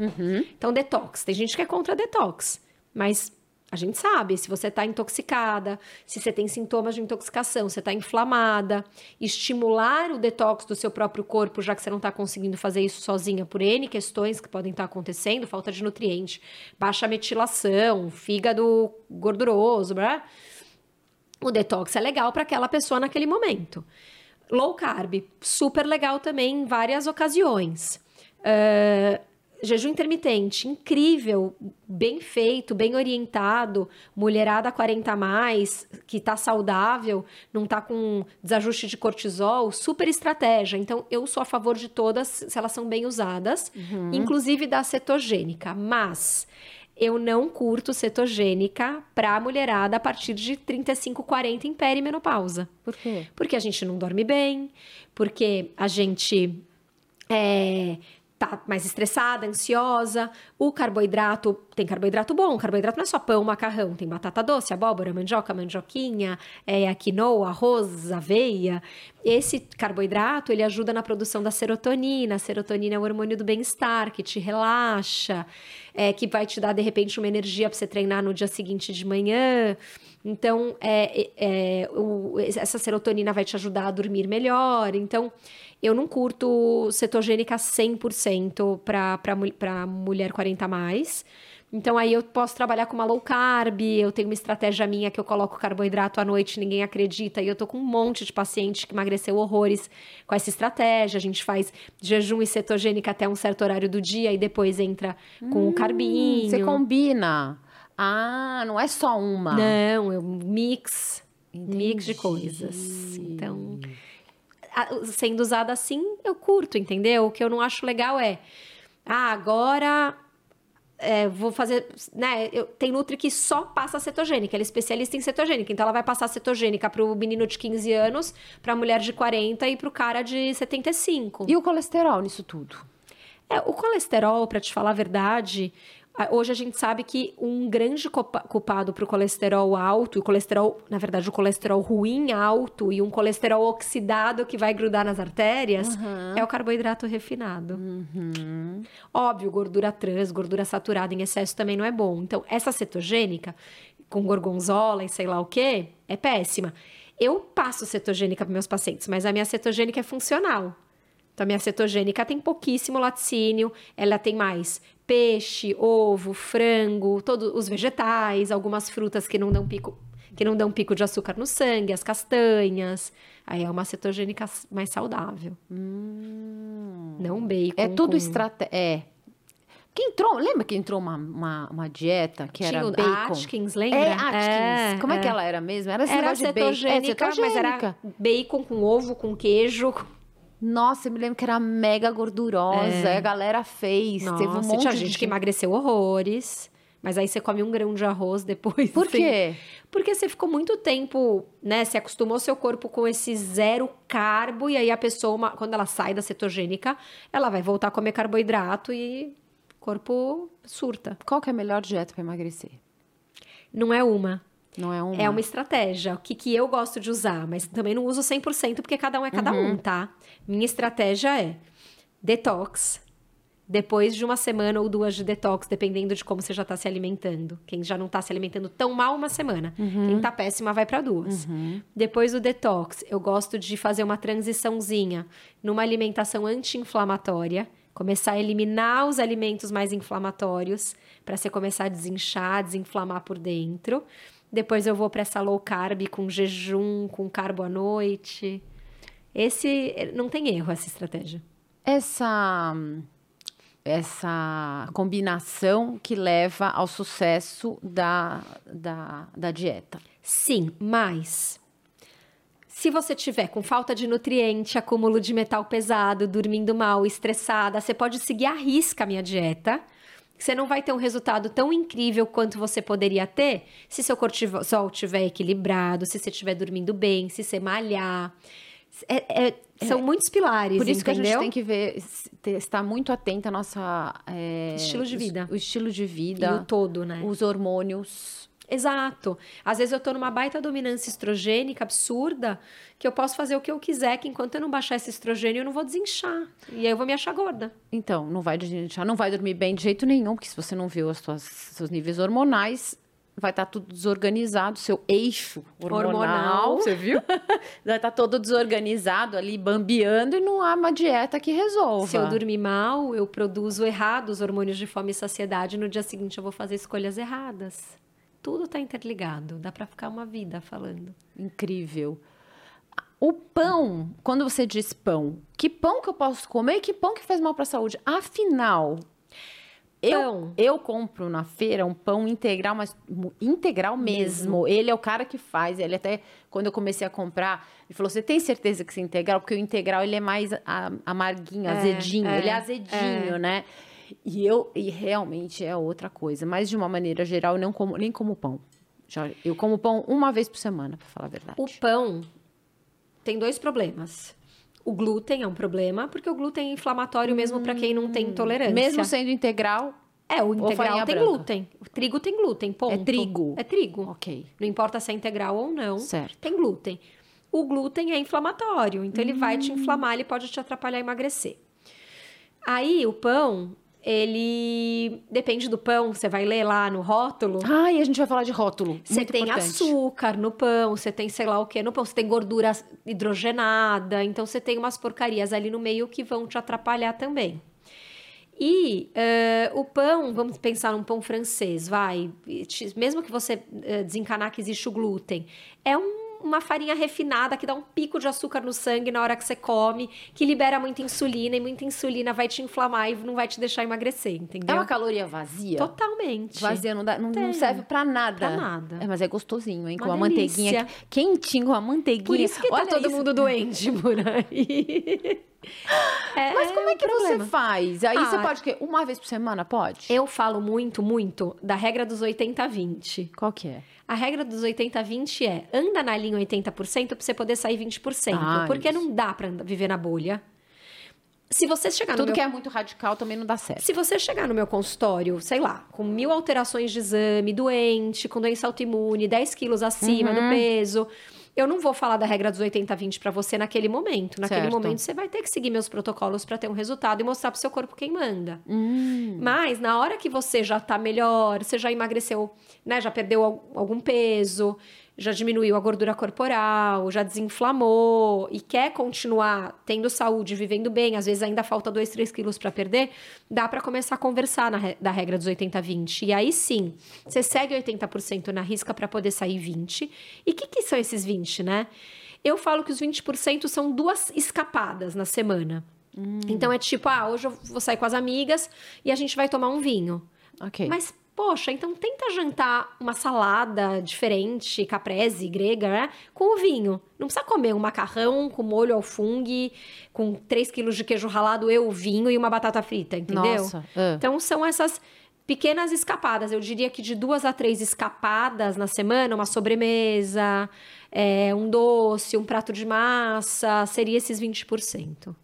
Então, detox. Tem gente que é contra detox, mas a gente sabe, se você está intoxicada, se você tem sintomas de intoxicação, você está inflamada, estimular o detox do seu próprio corpo, já que você não está conseguindo fazer isso sozinha por N questões que podem estar acontecendo, falta de nutriente, baixa metilação, fígado gorduroso, blá. O detox é legal para aquela pessoa naquele momento. Low carb, super legal também em várias ocasiões. Ah, jejum intermitente, incrível, bem feito, bem orientado, mulherada 40 a mais, que tá saudável, não tá com desajuste de cortisol, super estratégia. Então, eu sou a favor de todas, se elas são bem usadas, inclusive da cetogênica, mas eu não curto cetogênica pra mulherada a partir de 35, 40 em perimenopausa. Por quê? Porque a gente não dorme bem, porque a gente é, tá mais estressada, ansiosa. O carboidrato, tem carboidrato bom, carboidrato não é só pão, macarrão, tem batata doce, abóbora, mandioca, mandioquinha, é, a quinoa, arroz, aveia. Esse carboidrato, ele ajuda na produção da serotonina. A serotonina é o hormônio do bem-estar, que te relaxa, é, que vai te dar, de repente, uma energia para você treinar no dia seguinte de manhã. Então, é, é, o- essa serotonina vai te ajudar a dormir melhor. Então, eu não curto cetogênica 100% para mulher 40 a mais. Então, aí eu posso trabalhar com uma low carb, eu tenho uma estratégia minha que eu coloco carboidrato à noite, ninguém acredita, e eu tô com um monte de paciente que emagreceu horrores com essa estratégia. A gente faz jejum e cetogênica até um certo horário do dia e depois entra com o carbinho. Você combina. Ah, não é só uma. Não, é um mix. Mix de Entendi. coisas. Então, a- sendo usada assim, eu curto, entendeu? O que eu não acho legal é, ah, agora é, vou fazer, né? Eu, tem Nutri que só passa cetogênica, ela é especialista em cetogênica, então ela vai passar cetogênica pro menino de 15 anos, pra mulher de 40 e pro cara de 75. E o colesterol nisso tudo? É, o colesterol, para te falar a verdade, a- hoje a gente sabe que um grande culpa- culpado para o colesterol alto, e o colesterol, na verdade, o colesterol ruim alto e um colesterol oxidado que vai grudar nas artérias é o carboidrato refinado. Óbvio, gordura trans, gordura saturada em excesso também não é bom. Então, essa cetogênica, com gorgonzola e sei lá o quê, é péssima. Eu passo cetogênica para meus pacientes, mas a minha cetogênica é funcional. Então, a minha cetogênica tem pouquíssimo laticínio, ela tem mais peixe, ovo, frango, todos os vegetais, algumas frutas que não dão pico, que não dão pico de açúcar no sangue, as castanhas. Aí é uma cetogênica mais saudável. Não bacon. É tudo com- estratégia. É. Que entrou, lembra que entrou uma, uma, uma dieta que Tinha era o bacon? Atkins, lembra? É, Atkins. Como é, que ela era mesmo? Era, Era de bacon. É, cetogênica, mas era cetogênica. bacon com ovo, com queijo. Nossa, eu me lembro que era mega gordurosa. A galera fez. Nossa, teve um monte tinha de gente que emagreceu horrores. Mas aí você come um grão de arroz depois. Por assim. quê? Porque você ficou muito tempo, né? Você acostumou seu corpo com esse zero carbo, e aí a pessoa, uma- quando ela sai da cetogênica, ela vai voltar a comer carboidrato e o corpo surta. Qual que é a melhor dieta para emagrecer? Não é uma. Não é uma? É uma estratégia. O que, que eu gosto de usar, mas também não uso 100% porque cada um é cada Uhum. um, tá? Minha estratégia é detox. Depois de uma semana ou duas de detox, dependendo de como você já tá se alimentando. Quem já não tá se alimentando tão mal, uma semana. Uhum. Quem tá péssima, vai para duas. Depois do detox, eu gosto de fazer uma transiçãozinha numa alimentação anti-inflamatória. Começar a eliminar os alimentos mais inflamatórios para você começar a desinchar, desinflamar por dentro. Depois eu vou para essa low carb com jejum, com carbo à noite. Esse não tem erro essa estratégia. Essa, essa combinação que leva ao sucesso da, da, da dieta. Sim, mas se você tiver com falta de nutriente, acúmulo de metal pesado, dormindo mal, estressada, você pode seguir à risca a minha dieta Você não vai ter um resultado tão incrível quanto você poderia ter se seu cortisol estiver equilibrado, se você estiver dormindo bem, se você malhar. É, é, são é, muitos pilares, Por isso entendeu? que a gente tem que ver, estar muito atenta à nossa... É, estilo de vida. O, o estilo de vida. E o todo, né? Os hormônios Exato. Às vezes eu tô numa baita dominância estrogênica absurda, que eu posso fazer o que eu quiser, que enquanto eu não baixar esse estrogênio, eu não vou desinchar. E aí eu vou me achar gorda. Então, não vai desinchar, não vai dormir bem de jeito nenhum, porque se você não viu os seus níveis hormonais, vai estar tá tudo desorganizado, seu eixo hormonal, hormonal. você viu? vai estar tá todo desorganizado ali, bambeando, e não há uma dieta que resolva. Se eu dormir mal, eu produzo errado os hormônios de fome e saciedade, no dia seguinte eu vou fazer escolhas erradas. Tudo está interligado, dá para ficar uma vida falando. Incrível. O pão, quando você diz pão, que pão que eu posso comer e que pão que faz mal para a saúde? Afinal, eu, eu compro na feira um pão integral, mas integral mesmo. mesmo. Ele é o cara que faz. Ele até, quando eu comecei a comprar, ele falou: Você tem certeza que isso é integral? Porque o integral ele é mais amarguinho, é, azedinho. É, ele é azedinho, é. né? E eu e realmente é outra coisa, mas de uma maneira geral eu não como nem como pão. Já, eu como pão uma vez por semana, para falar a verdade. O pão tem dois problemas. O glúten é um problema, porque o glúten é inflamatório mesmo para quem não tem intolerância. Mesmo sendo integral, é, o integral tem branca. glúten. O trigo tem glúten, ponto. É trigo. É trigo. Ok. Não importa se é integral ou não. Certo. Tem glúten. O glúten é inflamatório, então hum. ele vai te hum. inflamar, ele pode te atrapalhar a emagrecer. Aí o pão, ele depende do pão, você vai ler lá no rótulo. Ah, e a gente vai falar de rótulo. Você tem importante. açúcar no pão, você tem sei lá o que no pão, você tem gordura hidrogenada, então você tem umas porcarias ali no meio que vão te atrapalhar também. E uh, o pão, vamos pensar num pão francês, vai, mesmo que você uh, desencanar que existe o glúten, é um uma farinha refinada que dá um pico de açúcar no sangue na hora que você come, que libera muita insulina e muita insulina vai te inflamar e não vai te deixar emagrecer, entendeu? É uma caloria vazia? Totalmente. Vazia, não, dá, não, não serve pra nada. Pra nada. É, mas é gostosinho, hein? Uma com a manteiguinha quentinho, com a manteiguinha. Por isso que tá Olha tá todo isso. mundo doente por aí. É, Mas como é, é que problema. você faz? Aí ah, você pode que uma vez por semana pode? Eu falo muito, muito da regra dos 80-20. Qual que é? A regra dos 80-20 é anda na linha 80% para você poder sair 20%. Ah, porque isso. não dá para viver na bolha. Se você chegar Tudo meu... que é muito radical também não dá certo. Se você chegar no meu consultório, sei lá, com mil alterações de exame, doente, com doença autoimune, 10 quilos acima uhum. do peso, eu não vou falar da regra dos 80-20 para você naquele momento. Naquele certo. momento, você vai ter que seguir meus protocolos para ter um resultado e mostrar pro seu corpo quem manda. Hum. Mas, na hora que você já tá melhor, você já emagreceu, né? Já perdeu algum peso, já diminuiu a gordura corporal, já desinflamou e quer continuar tendo saúde, vivendo bem, às vezes ainda falta 2, 3 quilos para perder, dá para começar a conversar na, da regra dos 80-20. E aí sim, você segue 80% na risca para poder sair 20%. E o que, que são esses 20%, né? Eu falo que os 20% são duas escapadas na semana. Hum. Então é tipo, ah, hoje eu vou sair com as amigas e a gente vai tomar um vinho. Ok. Mas Poxa, então tenta jantar uma salada diferente, caprese, grega, né? Com o vinho. Não precisa comer um macarrão com molho ao fungo, com 3 quilos de queijo ralado, eu, vinho e uma batata frita, entendeu? Nossa. Uh. Então são essas pequenas escapadas. Eu diria que de duas a três escapadas na semana, uma sobremesa, é, um doce, um prato de massa, seria esses 20%.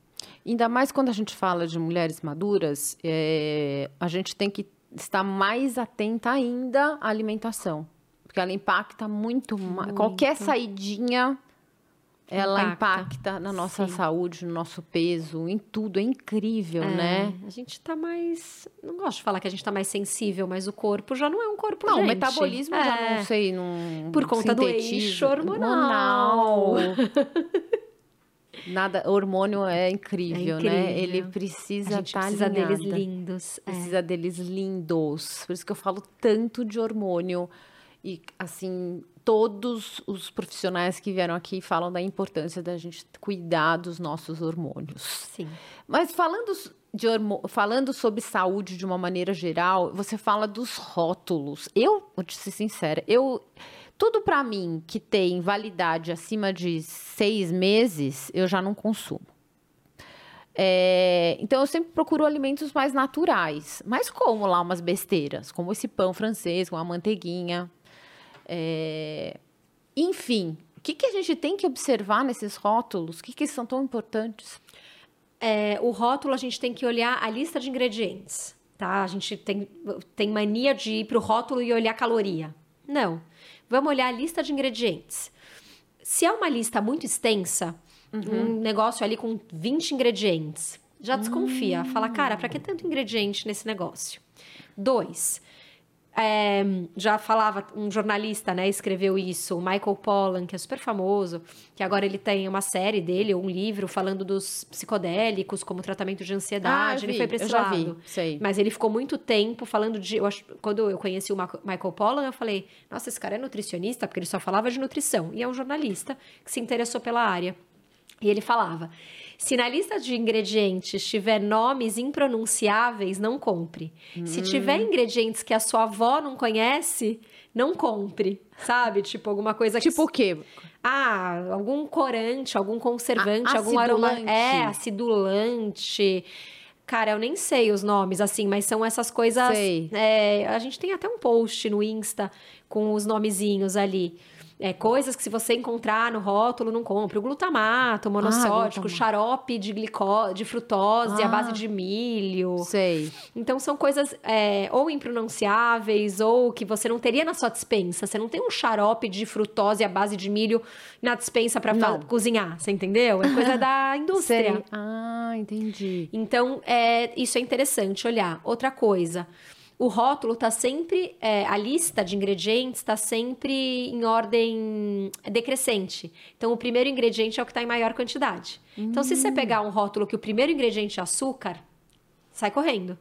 Ainda mais quando a gente fala de mulheres maduras, é, a gente tem que estar mais atenta ainda à alimentação. Porque ela impacta muito, muito. qualquer saidinha ela impacta, impacta na nossa Sim. saúde, no nosso peso, em tudo. É incrível, é, né? A gente tá mais. Não gosto de falar que a gente tá mais sensível, mas o corpo já não é um corpo. Não, gente. o metabolismo é. já não sei. Não Por conta do eixo hormonal. Nada, hormônio é incrível, é incrível. né? Ele precisa estar tá precisa alinhada. deles lindos. É. Precisa é. deles lindos. Por isso que eu falo tanto de hormônio. E, assim, todos os profissionais que vieram aqui falam da importância da gente cuidar dos nossos hormônios. Sim. Mas falando de falando sobre saúde de uma maneira geral, você fala dos rótulos. Eu, vou te ser sincera, eu tudo para mim que tem validade acima de seis meses, eu já não consumo. É, então eu sempre procuro alimentos mais naturais, mas como lá umas besteiras, como esse pão francês com a manteiguinha. É, enfim, o que, que a gente tem que observar nesses rótulos? O que, que são tão importantes? É, o rótulo a gente tem que olhar a lista de ingredientes, tá? A gente tem, tem mania de ir pro rótulo e olhar caloria. Não. Vamos olhar a lista de ingredientes. Se é uma lista muito extensa, uhum. um negócio ali com 20 ingredientes, já desconfia. Uhum. Fala, cara, para que tanto ingrediente nesse negócio? Dois, é, já falava, um jornalista, né, escreveu isso, o Michael Pollan, que é super famoso, que agora ele tem uma série dele, um livro, falando dos psicodélicos como tratamento de ansiedade. Ah, ele foi pra esse lado. Vi, Mas ele ficou muito tempo falando de. Eu acho, quando eu conheci o Michael Pollan, eu falei, nossa, esse cara é nutricionista, porque ele só falava de nutrição. E é um jornalista que se interessou pela área. E ele falava: se na lista de ingredientes tiver nomes impronunciáveis, não compre. Hum. Se tiver ingredientes que a sua avó não conhece, não compre. Sabe? Tipo, alguma coisa que. Tipo o quê? Ah, algum corante, algum conservante, algum aroma. É, acidulante. Cara, eu nem sei os nomes, assim, mas são essas coisas. É, a gente tem até um post no Insta com os nomezinhos ali é, coisas que se você encontrar no rótulo, não compre. O glutamato, o monossódico, ah, xarope de, glicose, de frutose, ah, base de milho. Sei. Então, são coisas é, ou impronunciáveis ou que você não teria na sua dispensa. Você não tem um xarope de frutose à base de milho na dispensa para cozinhar, você entendeu? É coisa da indústria. Sei. Ah, entendi. Então, é, isso é interessante olhar. Outra coisa o rótulo está sempre, é, a lista de ingredientes está sempre em ordem decrescente. Então, o primeiro ingrediente é o que está em maior quantidade. Hum. Então, se você hum. pegar um rótulo que o primeiro ingrediente é açúcar, sai correndo.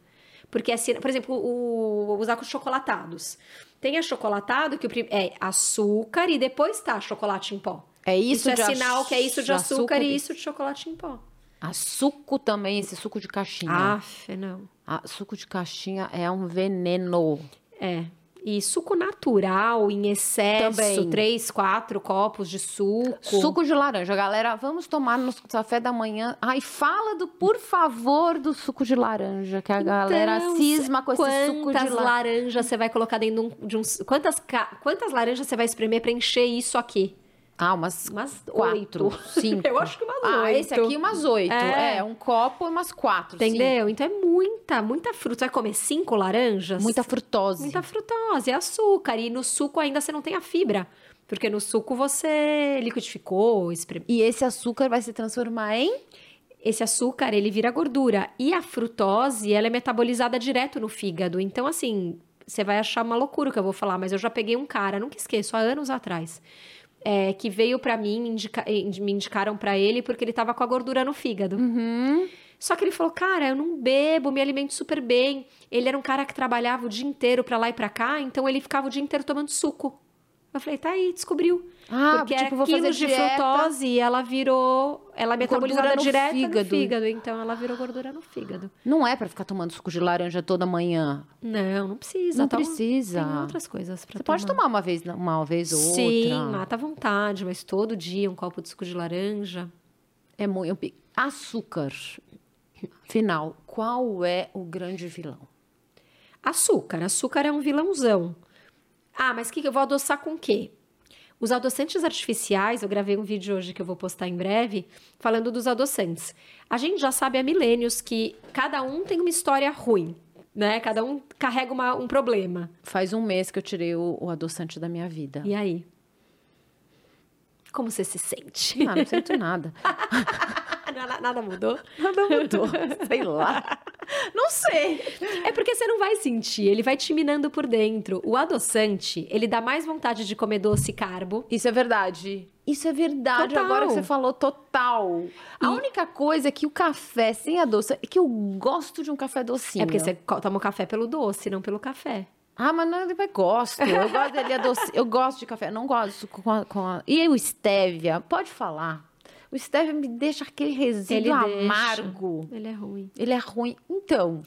Porque, assim, por exemplo, o, os chocolatados. Tem achocolatado que o, é açúcar e depois está chocolate em pó. É isso, isso é sinal que é isso de, de açúcar, açúcar e isso de chocolate em pó. A suco também, esse suco de caixinha. Aff, não. A suco de caixinha é um veneno. É. E suco natural, em excesso, Também. três, quatro copos de suco. Suco de laranja. Galera, vamos tomar no café da manhã. Ai, fala do, por favor, do suco de laranja, que a então, galera cisma com esse suco de laranja. Quantas laranjas você vai colocar dentro de um... Quantas, quantas laranjas você vai espremer para encher isso aqui? Ah, umas, umas quatro, oito. cinco. Eu acho que umas ah, oito. esse aqui umas oito. É. é, um copo e umas quatro, Entendeu? Cinco. Então é muita, muita fruta. Você vai comer cinco laranjas? Muita frutose. Muita frutose, é açúcar. E no suco ainda você não tem a fibra. Porque no suco você liquidificou, espreme... E esse açúcar vai se transformar em... Esse açúcar, ele vira gordura. E a frutose, ela é metabolizada direto no fígado. Então, assim, você vai achar uma loucura o que eu vou falar. Mas eu já peguei um cara, nunca esqueço, há anos atrás é, que veio para mim, me, indica, me indicaram para ele porque ele tava com a gordura no fígado. Uhum. Só que ele falou, cara, eu não bebo, me alimento super bem. Ele era um cara que trabalhava o dia inteiro para lá e para cá, então ele ficava o dia inteiro tomando suco. Eu falei, tá aí, descobriu. Ah, Porque tipo, vou quilos de frutose e ela virou. Ela é metabolizada direto fígado. no fígado. Então ela virou gordura no fígado. Não é para ficar tomando suco de laranja toda manhã. Não, não precisa. Não tá precisa. Tem outras coisas pra Você tomar. pode tomar uma vez, uma vez ou outra. Sim, mata à vontade, mas todo dia um copo de suco de laranja. É muito. Açúcar. Final, qual é o grande vilão? Açúcar. Açúcar é um vilãozão. Ah, mas que, que eu vou adoçar com o quê? Os adoçantes artificiais, eu gravei um vídeo hoje que eu vou postar em breve, falando dos adoçantes. A gente já sabe há milênios que cada um tem uma história ruim, né? Cada um carrega uma, um problema. Faz um mês que eu tirei o, o adoçante da minha vida. E aí? Como você se sente? Não, não sinto nada. nada mudou? Nada mudou. Sei lá. Não sei. É porque você não vai sentir, ele vai te minando por dentro. O adoçante, ele dá mais vontade de comer doce e carbo. Isso é verdade. Isso é verdade, total. agora que você falou total. E... A única coisa é que o café sem adoçante, é que eu gosto de um café docinho. É porque você toma o café pelo doce, não pelo café. Ah, mas não, eu gosto. Eu gosto dele adoce. Eu gosto de café, não gosto com a, com a... E o stevia? Pode falar. O stevia me deixa aquele resíduo Ele amargo. Deixa. Ele é ruim. Ele é ruim. Então,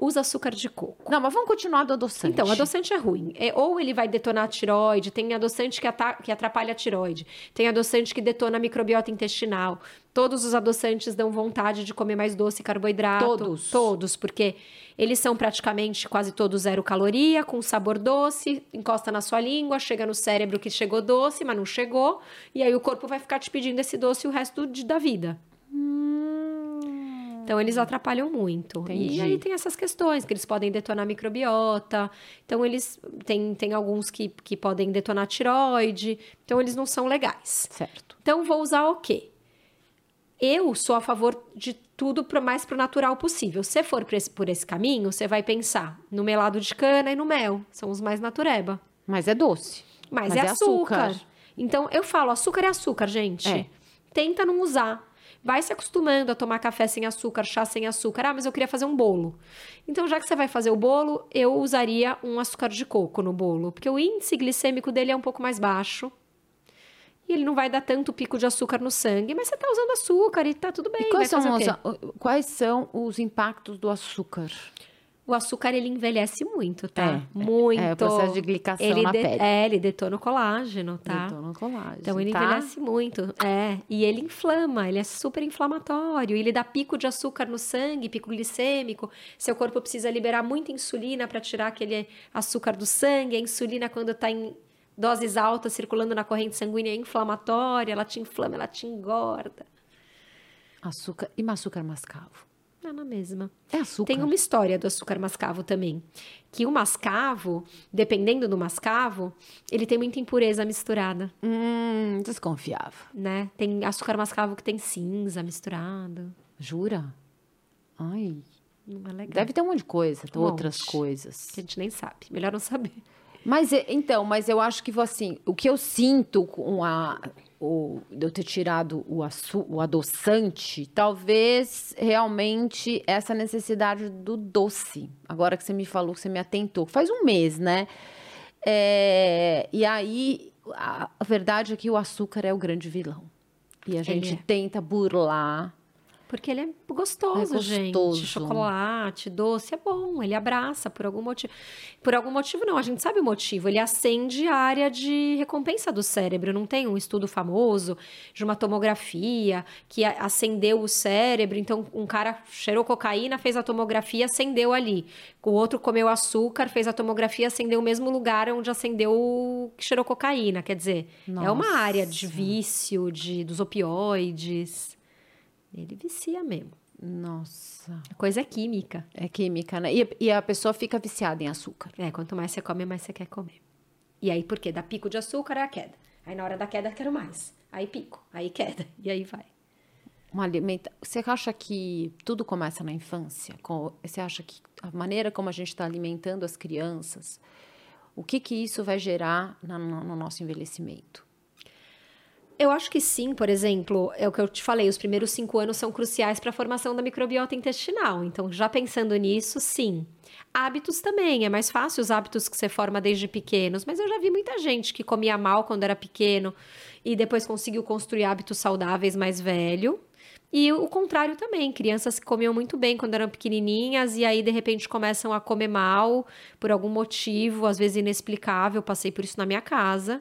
usa açúcar de coco. Não, mas vamos continuar do adoçante. Então, adoçante é ruim. É, ou ele vai detonar a tiroide, tem adoçante que, que atrapalha a tiroide, tem adoçante que detona a microbiota intestinal. Todos os adoçantes dão vontade de comer mais doce e carboidrato. Todos? Todos, porque eles são praticamente quase todos zero caloria, com sabor doce, encosta na sua língua, chega no cérebro que chegou doce, mas não chegou, e aí o corpo vai ficar te pedindo esse doce o resto de- da vida. Então, eles atrapalham muito. Entendi. E aí tem essas questões, que eles podem detonar a microbiota. Então, eles... Tem, tem alguns que, que podem detonar a tiroide. Então, eles não são legais. Certo. Então, vou usar o quê? Eu sou a favor de tudo pro, mais pro natural possível. Se for por esse, por esse caminho, você vai pensar no melado de cana e no mel. São os mais natureba. Mas é doce. Mas, Mas é, é açúcar. açúcar. Então, eu falo, açúcar é açúcar, gente. É. Tenta não usar. Vai se acostumando a tomar café sem açúcar, chá sem açúcar. Ah, mas eu queria fazer um bolo. Então, já que você vai fazer o bolo, eu usaria um açúcar de coco no bolo. Porque o índice glicêmico dele é um pouco mais baixo. E ele não vai dar tanto pico de açúcar no sangue. Mas você tá usando açúcar e tá tudo bem. E quais são, os, quais são os impactos do açúcar? O açúcar, ele envelhece muito, tá? É, muito. É o processo de glicação ele na de- pele. É, ele detona o colágeno, tá? Detona o colágeno, Então ele tá? envelhece muito. É, e ele inflama, ele é super inflamatório, ele dá pico de açúcar no sangue, pico glicêmico. Seu corpo precisa liberar muita insulina para tirar aquele açúcar do sangue. A insulina, quando está em doses altas circulando na corrente sanguínea, é inflamatória, ela te inflama, ela te engorda. Açúcar e açúcar mascavo. É na mesma. É açúcar. Tem uma história do açúcar mascavo também. Que o mascavo, dependendo do mascavo, ele tem muita impureza misturada, Hum, desconfiava. né? Tem açúcar mascavo que tem cinza misturado. Jura? Ai, Não é legal. deve ter um monte de coisa, Um outras monte. coisas. Que a gente nem sabe. Melhor não saber. Mas é- então, mas eu acho que assim, o que eu sinto com a o, de eu ter tirado o, o adoçante, talvez realmente essa necessidade do doce. Agora que você me falou, que você me atentou, faz um mês, né? É, e aí, a, a verdade é que o açúcar é o grande vilão. E a gente é. tenta burlar. Porque ele é gostoso, É gente. gostoso. Chocolate, doce, é bom. Ele abraça por algum motivo. Por algum motivo, não. A gente sabe o motivo. Ele acende a área de recompensa do cérebro. Não tem um estudo famoso de uma tomografia que acendeu o cérebro. Então, um cara cheirou cocaína, fez a tomografia, acendeu ali. O outro comeu açúcar, fez a tomografia, acendeu o mesmo lugar onde acendeu o que cheirou cocaína. Quer dizer, é uma área de Nossa. vício, de, dos opioides. Ele vicia mesmo. Nossa, A coisa é química. é química, né? E, e a pessoa fica viciada em açúcar. É, quanto mais você come, mais você quer comer. E aí, por quê? Dá pico de açúcar é a queda. Aí na hora da queda, quero mais. Aí pico, aí queda. E aí vai. Uma alimenta... Você acha que tudo começa na infância? Você acha que a maneira como a gente está alimentando as crianças, o que que isso vai gerar na- no nosso envelhecimento? Eu acho que sim, por exemplo, é o que eu te falei, os primeiros cinco anos são cruciais para a formação da microbiota intestinal. Então, já pensando nisso, sim. Hábitos também, é mais fácil os hábitos que você forma desde pequenos, mas eu já vi muita gente que comia mal quando era pequeno e depois conseguiu construir hábitos saudáveis mais velho. E o contrário também, crianças que comiam muito bem quando eram pequenininhas e aí de repente começam a comer mal por algum motivo, às vezes inexplicável, passei por isso na minha casa.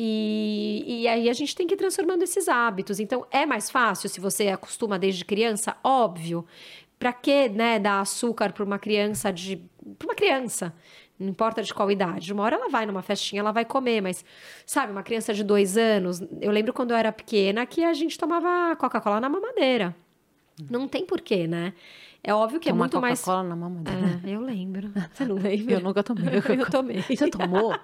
E, e aí a gente tem que ir transformando esses hábitos. Então, é mais fácil se você acostuma desde criança? Óbvio. Pra que, né, dar açúcar para uma criança de. para uma criança? Não importa de qual idade. Uma hora ela vai numa festinha, ela vai comer, mas, sabe, uma criança de dois anos. Eu lembro quando eu era pequena que a gente tomava Coca-Cola na mamadeira. Não tem porquê, né? É óbvio que é muito mais. Coca-Cola na mamadeira. É, eu lembro. Você não lembra? Eu nunca tomei. Eu tomei. Você tomou?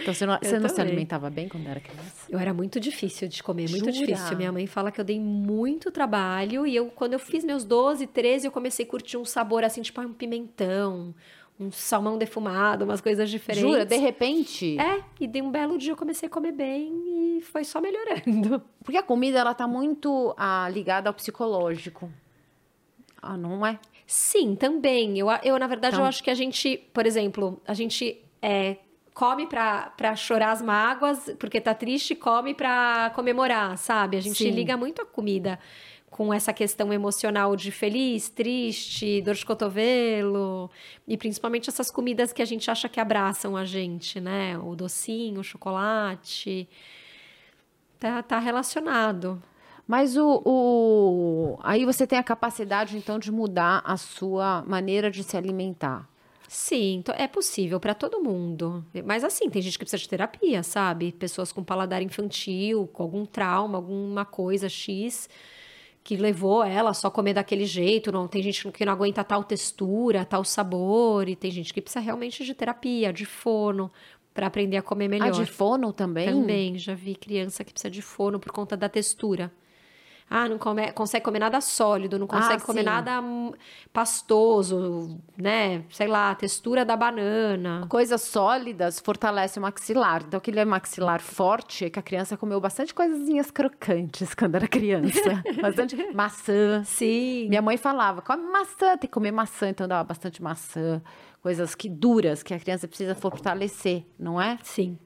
Então você não, você não se alimentava bem quando era criança? Eu era muito difícil de comer, muito Jura? difícil. Minha mãe fala que eu dei muito trabalho e eu, quando eu fiz meus 12, 13, eu comecei a curtir um sabor assim, tipo um pimentão, um salmão defumado, umas coisas diferentes. Jura? De repente? É, e de um belo dia eu comecei a comer bem e foi só melhorando. Porque a comida, ela tá muito ah, ligada ao psicológico. Ah, não é? Sim, também. Eu, eu na verdade, Então- eu acho que a gente, por exemplo, a gente é, come pra chorar as mágoas, porque tá triste, come pra comemorar, sabe? A gente Sim. liga muito a comida com essa questão emocional de feliz, triste, dor de cotovelo, e principalmente essas comidas que a gente acha que abraçam a gente, né? O docinho, o chocolate. Tá, tá relacionado. Mas o, o, aí você tem a capacidade então de mudar a sua maneira de se alimentar. Sim, é possível para todo mundo. Mas assim, tem gente que precisa de terapia, sabe? Pessoas com paladar infantil, com algum trauma, alguma coisa X que levou ela a só comer daquele jeito. Não tem gente que não aguenta tal textura, tal sabor, e tem gente que precisa realmente de terapia, de fono, para aprender a comer melhor. Ah, de fono também? Também, já vi criança que precisa de fono por conta da textura. Ah, não come, consegue comer nada sólido, não consegue ah, comer sim. nada pastoso, né? Sei lá, textura da banana. Coisas sólidas fortalecem o maxilar. Então, aquele maxilar forte, que a criança comeu bastante coisinhas crocantes quando era criança. bastante maçã. Sim. Minha mãe falava, come maçã, tem que comer maçã. Então, dava bastante maçã. Coisas que duras, que a criança precisa fortalecer, não é? Sim.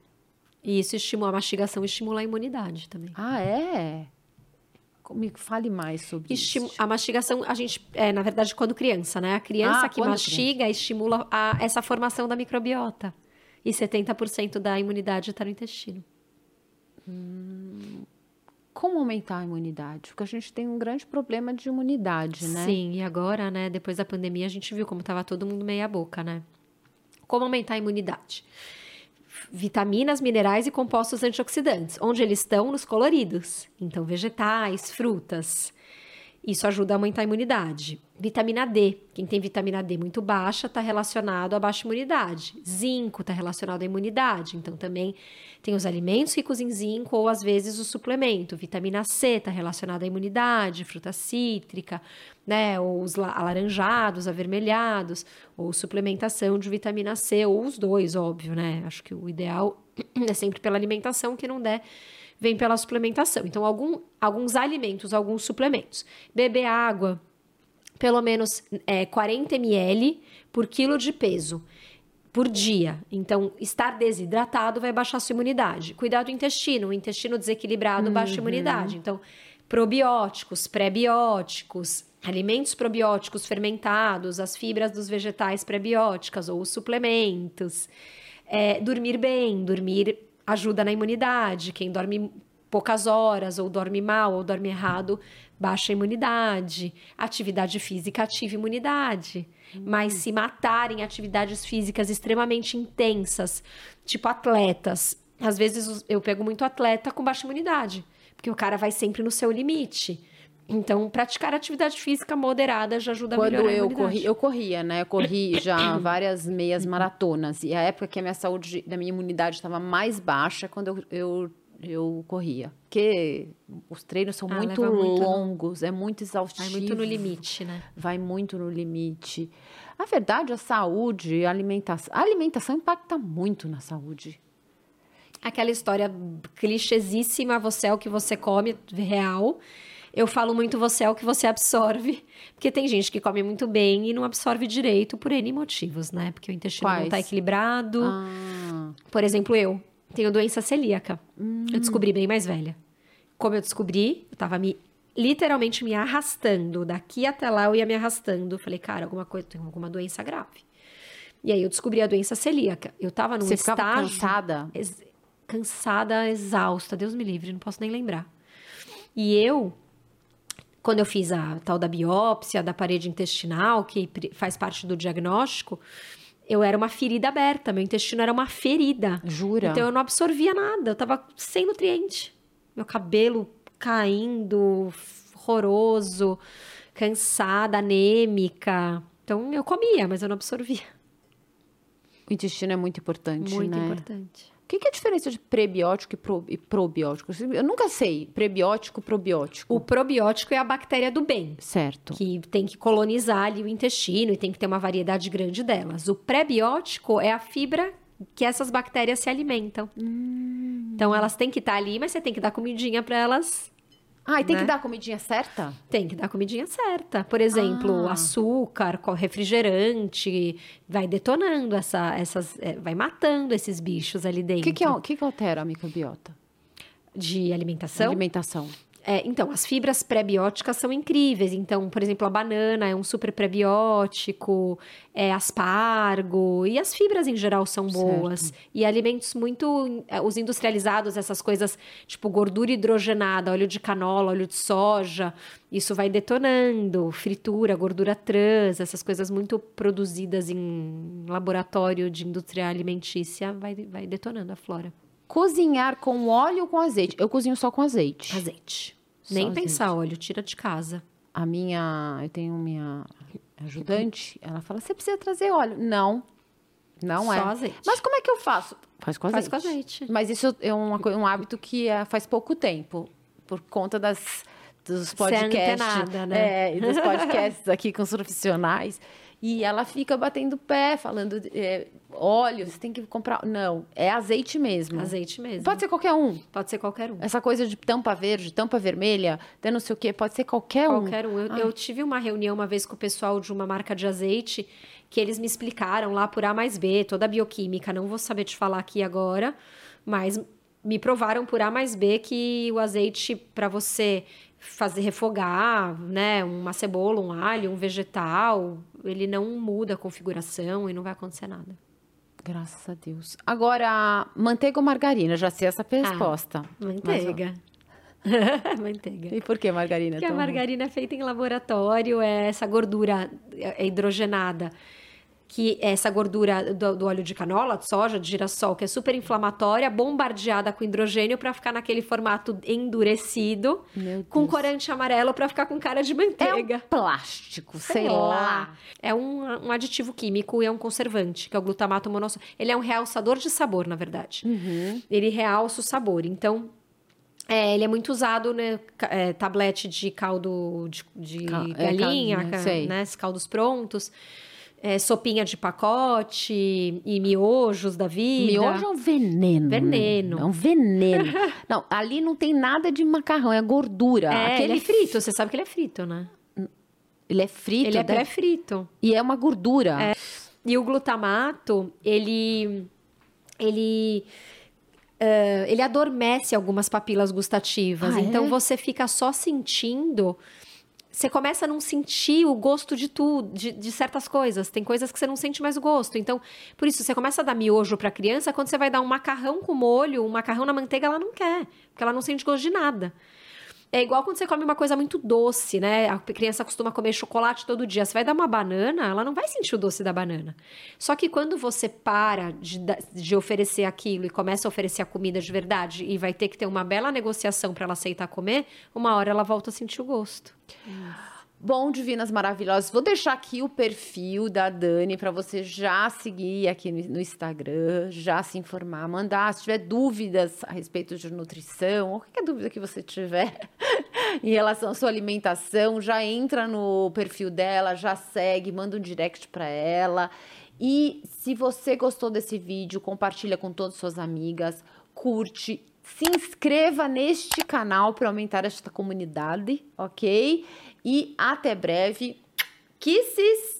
E isso estimula a mastigação estimula a imunidade também. Ah, é? Me fale mais sobre Estim isso. A mastigação, a gente, é, na verdade, quando criança, né? A criança ah, que mastiga criança. estimula a, essa formação da microbiota. E 70% da imunidade está no intestino. Hum, como aumentar a imunidade? Porque a gente tem um grande problema de imunidade, né? Sim, e agora, né, depois da pandemia, a gente viu como estava todo mundo meia boca, né? Como aumentar a imunidade? Vitaminas, minerais e compostos antioxidantes. Onde eles estão? Nos coloridos. Então, vegetais, frutas. Isso ajuda a aumentar a imunidade. Vitamina D. Quem tem vitamina D muito baixa está relacionado à baixa imunidade. Zinco está relacionado à imunidade. Então, também tem os alimentos ricos em zinco ou, às vezes, o suplemento. Vitamina C está relacionado à imunidade, fruta cítrica, né? Ou os alaranjados, avermelhados, ou suplementação de vitamina C, ou os dois, óbvio, né? Acho que o ideal é sempre pela alimentação, que não der vem pela suplementação. Então, algum, alguns alimentos, alguns suplementos. Beber água, pelo menos é, 40 ml por quilo de peso por dia. Então, estar desidratado vai baixar a sua imunidade. Cuidar do intestino. O intestino desequilibrado uhum. baixa a imunidade. Então, probióticos, pré-bióticos, alimentos probióticos fermentados, as fibras dos vegetais pré-bióticas ou os suplementos. É, dormir bem, dormir ajuda na imunidade. Quem dorme poucas horas, ou dorme mal, ou dorme errado, baixa a imunidade. Atividade física ativa a imunidade. Mas se matarem atividades físicas extremamente intensas, tipo atletas, às vezes eu pego muito atleta com baixa imunidade, porque o cara vai sempre no seu limite. Então, praticar atividade física moderada já ajuda Quando a melhorar eu corri, eu corria, né? Eu corri já várias meias maratonas. E a época que a minha saúde, da minha imunidade estava mais baixa, quando eu, eu, eu corria. Porque os treinos são ah, muito, muito longos, no... é muito exaustivo. Vai muito no limite, né? Vai muito no limite. A verdade, a saúde, a alimentação... A alimentação impacta muito na saúde. Aquela história clichêsíssima, você é o que você come, real eu falo muito você é o que você absorve, porque tem gente que come muito bem e não absorve direito por N motivos, né? Porque o intestino Quais? não tá equilibrado. Ah. Por exemplo, eu tenho doença celíaca. Hum. Eu descobri bem mais velha. Como eu descobri, eu tava me literalmente me arrastando. Daqui até lá eu ia me arrastando. Falei, cara, alguma coisa, tem alguma doença grave. E aí eu descobri a doença celíaca. Eu tava num Você estágio. cansada? Ex cansada, exausta. Deus me livre, não posso nem lembrar. E eu quando eu fiz a tal da biópsia da parede intestinal, que faz parte do diagnóstico, eu era uma ferida aberta, meu intestino era uma ferida. Jura? Então eu não absorvia nada, eu tava sem nutriente. Meu cabelo caindo, horroroso, cansada, anêmica. Então eu comia, mas eu não absorvia. O intestino é muito importante, muito né? Muito importante. O que, que é a diferença de prebiótico e, pro, e probiótico? Eu nunca sei. Prebiótico, probiótico. O probiótico é a bactéria do bem. Certo. Que tem que colonizar ali o intestino e tem que ter uma variedade grande delas. O prebiótico é a fibra que essas bactérias se alimentam. Hum. Então elas têm que estar ali, mas você tem que dar comidinha para elas ah, e tem né? que dar a comidinha certa? Tem que dar a comidinha certa. Por exemplo, ah. açúcar, refrigerante, vai detonando essa, essas, é, vai matando esses bichos ali dentro. O que, que, é, que, que altera a microbiota? De alimentação? Alimentação. É, então, as fibras pré-bióticas são incríveis. Então, por exemplo, a banana é um super pré-biótico, é, aspargo, e as fibras em geral são boas. Certo. E alimentos muito. é, Os industrializados, essas coisas tipo gordura hidrogenada, óleo de canola, óleo de soja, isso vai detonando. Fritura, gordura trans, essas coisas muito produzidas em laboratório de indústria alimentícia, vai, vai detonando a flora. Cozinhar com óleo ou com azeite? Eu cozinho só com azeite. Azeite. Nem pensar óleo, tira de casa. A minha, eu tenho minha ajudante, ela fala: "Você precisa trazer óleo". Não. Não Só é. azeite. Mas como é que eu faço? Faz com azeite. Faz com azeite. Mas isso é uma coi- um hábito que é, faz pouco tempo, por conta das dos podcasts, antenada, né? é, e dos podcasts aqui com os profissionais. E ela fica batendo pé, falando é, óleo, você tem que comprar. Não, é azeite mesmo. Azeite mesmo. Pode ser qualquer um. Pode ser qualquer um. Essa coisa de tampa verde, tampa vermelha, de não sei o quê, pode ser qualquer um. Qualquer um. Eu, eu tive uma reunião uma vez com o pessoal de uma marca de azeite que eles me explicaram lá por A mais B, toda a bioquímica. Não vou saber te falar aqui agora, mas me provaram por A mais B que o azeite, para você fazer refogar, né, uma cebola, um alho, um vegetal, ele não muda a configuração e não vai acontecer nada. Graças a Deus. Agora, manteiga ou margarina? Já sei essa resposta. Manteiga. Manteiga. E por que margarina? Porque a tão ruim? margarina é feita em laboratório, é essa gordura é hidrogenada, que é essa gordura do, do óleo de canola, de soja, de girassol, que é super inflamatória, bombardeada com hidrogênio para ficar naquele formato endurecido, com corante amarelo para ficar com cara de É manteiga. um plástico, sei, lá. É um, um aditivo químico e é um conservante, que é o glutamato monossódico. Ele é um realçador de sabor, na verdade. Uhum. Ele realça o sabor. Então, é, ele é muito usado, né? é, tablete de caldo de, de Cal- é, galinha, caldo, né? ca- Sei. né? Caldos prontos. É, sopinha de pacote e miojos da vida. Miojo é um veneno. Veneno. É um veneno. não, ali não tem nada de macarrão, é gordura. É, Aquele ele é frito. Você sabe que ele é frito, né? Ele é frito. ele é deve- pré-frito. E é uma gordura. E o glutamato, ele. Ele. eh, ele adormece algumas papilas gustativas. Ah, então é? você fica só sentindo. Você começa a não sentir o gosto de tudo, de, de certas coisas. Tem coisas que você não sente mais o gosto. Então, por isso, você começa a dar miojo pra criança, quando você vai dar um macarrão com molho, um macarrão na manteiga, ela não quer. Porque ela não sente gosto de nada. É igual quando você come uma coisa muito doce, né? A criança costuma comer chocolate todo dia. Você vai dar uma banana, ela não vai sentir o doce da banana. Só que quando você para de, de oferecer aquilo e começa a oferecer a comida de verdade e vai ter que ter uma bela negociação para ela aceitar comer, uma hora ela volta a sentir o gosto. Bom, Divinas Maravilhosas, vou deixar aqui o perfil da Dani para você já seguir aqui no, Instagram, já se informar, mandar, se tiver dúvidas a respeito de nutrição, ou qualquer dúvida que você tiver em relação à sua alimentação, já entra no perfil dela, já segue, manda um direct para ela. E se você gostou desse vídeo, compartilha com todas as suas amigas, curte, se inscreva neste canal para aumentar esta comunidade, ok? E até breve. Kisses!